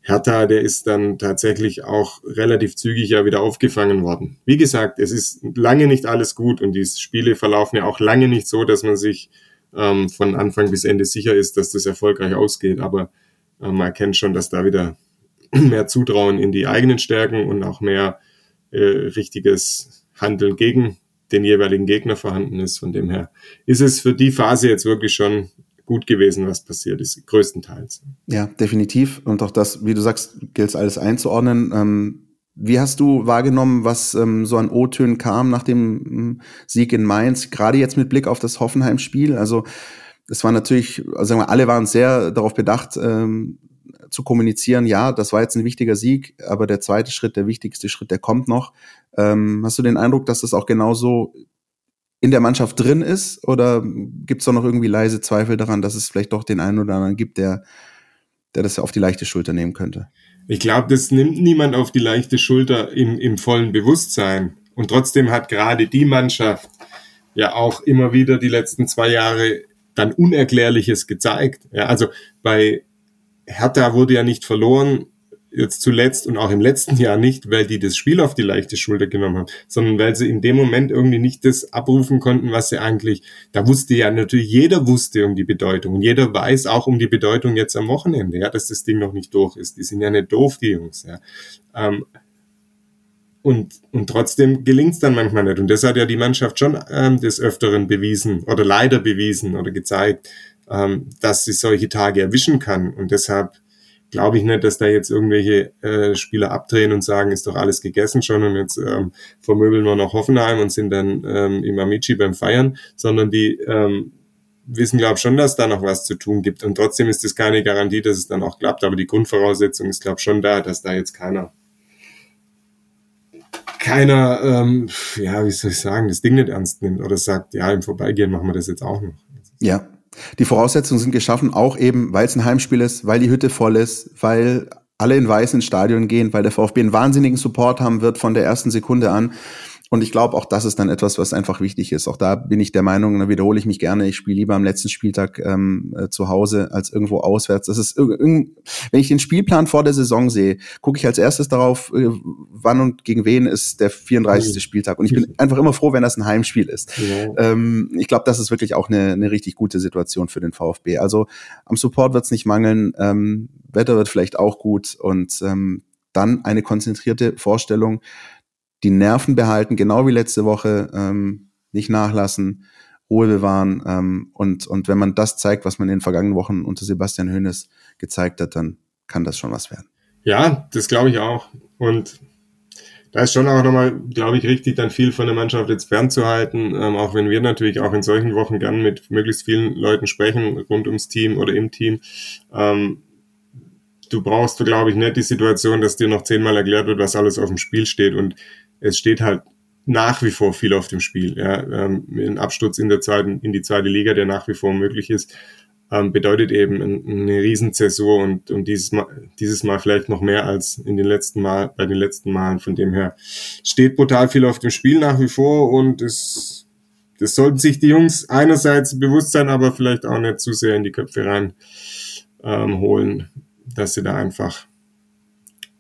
[SPEAKER 4] Hertha, der ist dann tatsächlich auch relativ zügig ja wieder aufgefangen worden. Wie gesagt, es ist lange nicht alles gut und die Spiele verlaufen ja auch lange nicht so, dass man sich ähm, von Anfang bis Ende sicher ist, dass das erfolgreich ausgeht. Aber äh, man erkennt schon, dass da wieder mehr Zutrauen in die eigenen Stärken und auch mehr äh, richtiges Handeln gegen den jeweiligen Gegner vorhanden ist. Von dem her ist es für die Phase jetzt wirklich schon gut gewesen, was passiert ist, größtenteils.
[SPEAKER 3] Ja, definitiv. Und auch das, wie du sagst, gilt es alles einzuordnen. Ähm, wie hast du wahrgenommen, was ähm, so an O-Tönen kam nach dem ähm, Sieg in Mainz, gerade jetzt mit Blick auf das Hoffenheim-Spiel? Also es war natürlich, also sagen wir, alle waren sehr darauf bedacht, ähm, zu kommunizieren, ja, das war jetzt ein wichtiger Sieg, aber der zweite Schritt, der wichtigste Schritt, der kommt noch. Ähm, hast du den Eindruck, dass das auch genauso in der Mannschaft drin ist? Oder gibt es doch noch irgendwie leise Zweifel daran, dass es vielleicht doch den einen oder anderen gibt, der, der das auf die leichte Schulter nehmen könnte?
[SPEAKER 4] Ich glaube, das nimmt niemand auf die leichte Schulter im, im vollen Bewusstsein. Und trotzdem hat gerade die Mannschaft ja auch immer wieder die letzten zwei Jahre dann Unerklärliches gezeigt. Ja, also bei Hertha wurde ja nicht verloren, jetzt zuletzt und auch im letzten Jahr nicht, weil die das Spiel auf die leichte Schulter genommen haben, sondern weil sie in dem Moment irgendwie nicht das abrufen konnten, was sie eigentlich, da wusste ja natürlich, jeder wusste um die Bedeutung und jeder weiß auch um die Bedeutung jetzt am Wochenende, ja, dass das Ding noch nicht durch ist. Die sind ja nicht doof, die Jungs, ja. Ähm, und, und trotzdem gelingt es dann manchmal nicht. Und das hat ja die Mannschaft schon ähm, des Öfteren bewiesen oder leider bewiesen oder gezeigt, ähm, dass sie solche Tage erwischen kann. Und deshalb glaube ich nicht, dass da jetzt irgendwelche äh, Spieler abdrehen und sagen, ist doch alles gegessen schon und jetzt ähm, vermöbeln wir noch Hoffenheim und sind dann ähm, im Amici beim Feiern, sondern die ähm, wissen, glaube ich, schon, dass da noch was zu tun gibt. Und trotzdem ist das keine Garantie, dass es dann auch klappt. Aber die Grundvoraussetzung ist, glaube ich, schon da, dass da jetzt keiner keiner, ähm, ja, wie soll ich sagen, das Ding nicht ernst nimmt oder sagt, ja, im Vorbeigehen machen wir das jetzt auch noch.
[SPEAKER 3] Ja, die Voraussetzungen sind geschaffen, auch eben, weil es ein Heimspiel ist, weil die Hütte voll ist, weil alle in weiß ins Stadion gehen, weil der VfB einen wahnsinnigen Support haben wird von der ersten Sekunde an. Und ich glaube, auch das ist dann etwas, was einfach wichtig ist. Auch da bin ich der Meinung, da wiederhole ich mich gerne, ich spiele lieber am letzten Spieltag ähm, äh, zu Hause als irgendwo auswärts. Das ist wenn ich den Spielplan vor der Saison sehe, gucke ich als erstes darauf, äh, wann und gegen wen ist der 34. Mhm. Spieltag. Und ich bin einfach immer froh, wenn das ein Heimspiel ist. Ja. Ähm, ich glaube, das ist wirklich auch eine, eine richtig gute Situation für den VfB. Also am Support wird es nicht mangeln, ähm, Wetter wird vielleicht auch gut und ähm, dann eine konzentrierte Vorstellung die Nerven behalten, genau wie letzte Woche, ähm, nicht nachlassen, Ruhe bewahren. Ähm, und, und wenn man das zeigt, was man in den vergangenen Wochen unter Sebastian Hoeneß gezeigt hat, dann kann das schon was werden.
[SPEAKER 4] Ja, das glaube ich auch. Und da ist schon auch nochmal, glaube ich, richtig, dann viel von der Mannschaft jetzt fernzuhalten, ähm, auch wenn wir natürlich auch in solchen Wochen gern mit möglichst vielen Leuten sprechen, rund ums Team oder im Team. Ähm, du brauchst, glaube ich, nicht die Situation, dass dir noch zehnmal erklärt wird, was alles auf dem Spiel steht. Und es steht halt nach wie vor viel auf dem Spiel. Ja. Ähm, ein Absturz in der zweiten, in die zweite Liga, der nach wie vor möglich ist, ähm, bedeutet eben eine Riesenzäsur und, und dieses Mal, dieses Mal vielleicht noch mehr als in den letzten Mal, bei den letzten Malen. Von dem her steht brutal viel auf dem Spiel nach wie vor und es, das sollten sich die Jungs einerseits bewusst sein, aber vielleicht auch nicht zu sehr in die Köpfe rein ähm, holen, dass sie da einfach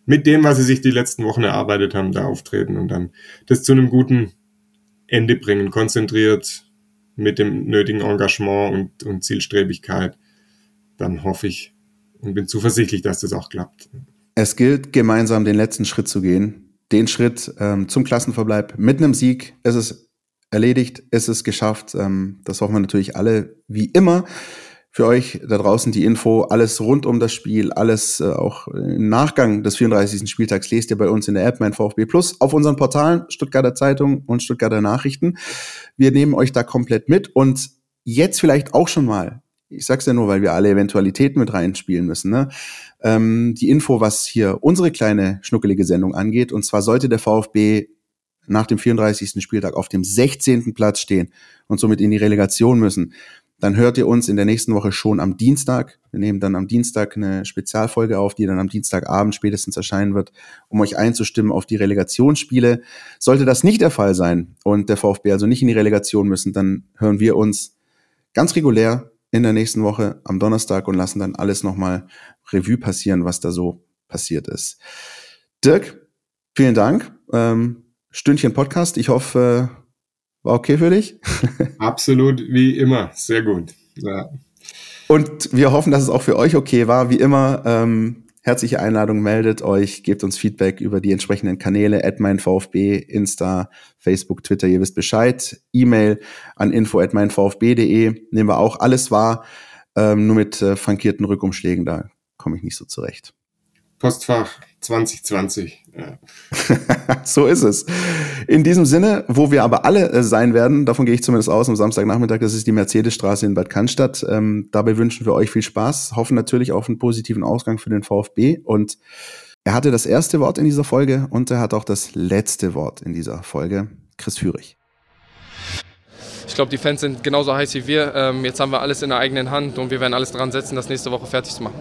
[SPEAKER 4] mit dem, was sie sich die letzten Wochen erarbeitet haben, da auftreten und dann das zu einem guten Ende bringen, konzentriert mit dem nötigen Engagement und, und Zielstrebigkeit. Dann hoffe ich, und bin zuversichtlich, dass das auch klappt.
[SPEAKER 3] Es gilt, gemeinsam den letzten Schritt zu gehen. Den Schritt ähm, zum Klassenverbleib mit einem Sieg. Es ist erledigt, es ist geschafft. Ähm, das hoffen wir natürlich alle wie immer für euch da draußen die Info, alles rund um das Spiel, alles äh, auch im Nachgang des 34. Spieltags lest ihr bei uns in der App mein VfB Plus auf unseren Portalen Stuttgarter Zeitung und Stuttgarter Nachrichten. Wir nehmen euch da komplett mit und jetzt vielleicht auch schon mal, ich sag's ja nur, weil wir alle Eventualitäten mit reinspielen müssen, ne? ähm, die Info, was hier unsere kleine schnuckelige Sendung angeht. Und zwar sollte der VfB nach dem 34. Spieltag auf dem 16. Platz stehen und somit in die Relegation müssen, dann hört ihr uns in der nächsten Woche schon am Dienstag. Wir nehmen dann am Dienstag eine Spezialfolge auf, die dann am Dienstagabend spätestens erscheinen wird, um euch einzustimmen auf die Relegationsspiele. Sollte das nicht der Fall sein und der VfB also nicht in die Relegation müssen, dann hören wir uns ganz regulär in der nächsten Woche am Donnerstag und lassen dann alles nochmal Revue passieren, was da so passiert ist. Dirk, vielen Dank. Ähm, Stündchen Podcast. Ich hoffe, war okay für dich?
[SPEAKER 4] Absolut, wie immer. Sehr gut. Ja.
[SPEAKER 3] Und wir hoffen, dass es auch für euch okay war. Wie immer, ähm, herzliche Einladung, meldet euch, gebt uns Feedback über die entsprechenden Kanäle, at mein VfB, Insta, Facebook, Twitter, ihr wisst Bescheid. E-Mail an info at meinvfb.de nehmen wir auch alles wahr, ähm, nur mit äh, frankierten Rückumschlägen, da komme ich nicht so zurecht.
[SPEAKER 4] Postfach 2020. Ja.
[SPEAKER 3] so ist es. In diesem Sinne, wo wir aber alle äh, sein werden, davon gehe ich zumindest aus am Samstagnachmittag, das ist die Mercedesstraße in Bad Cannstatt. Ähm, dabei wünschen wir euch viel Spaß, hoffen natürlich auf einen positiven Ausgang für den VfB und er hatte das erste Wort in dieser Folge und er hat auch das letzte Wort in dieser Folge. Chris Führig.
[SPEAKER 2] Ich glaube, die Fans sind genauso heiß wie wir. Ähm, jetzt haben wir alles in der eigenen Hand und wir werden alles dran setzen, das nächste Woche fertig zu machen.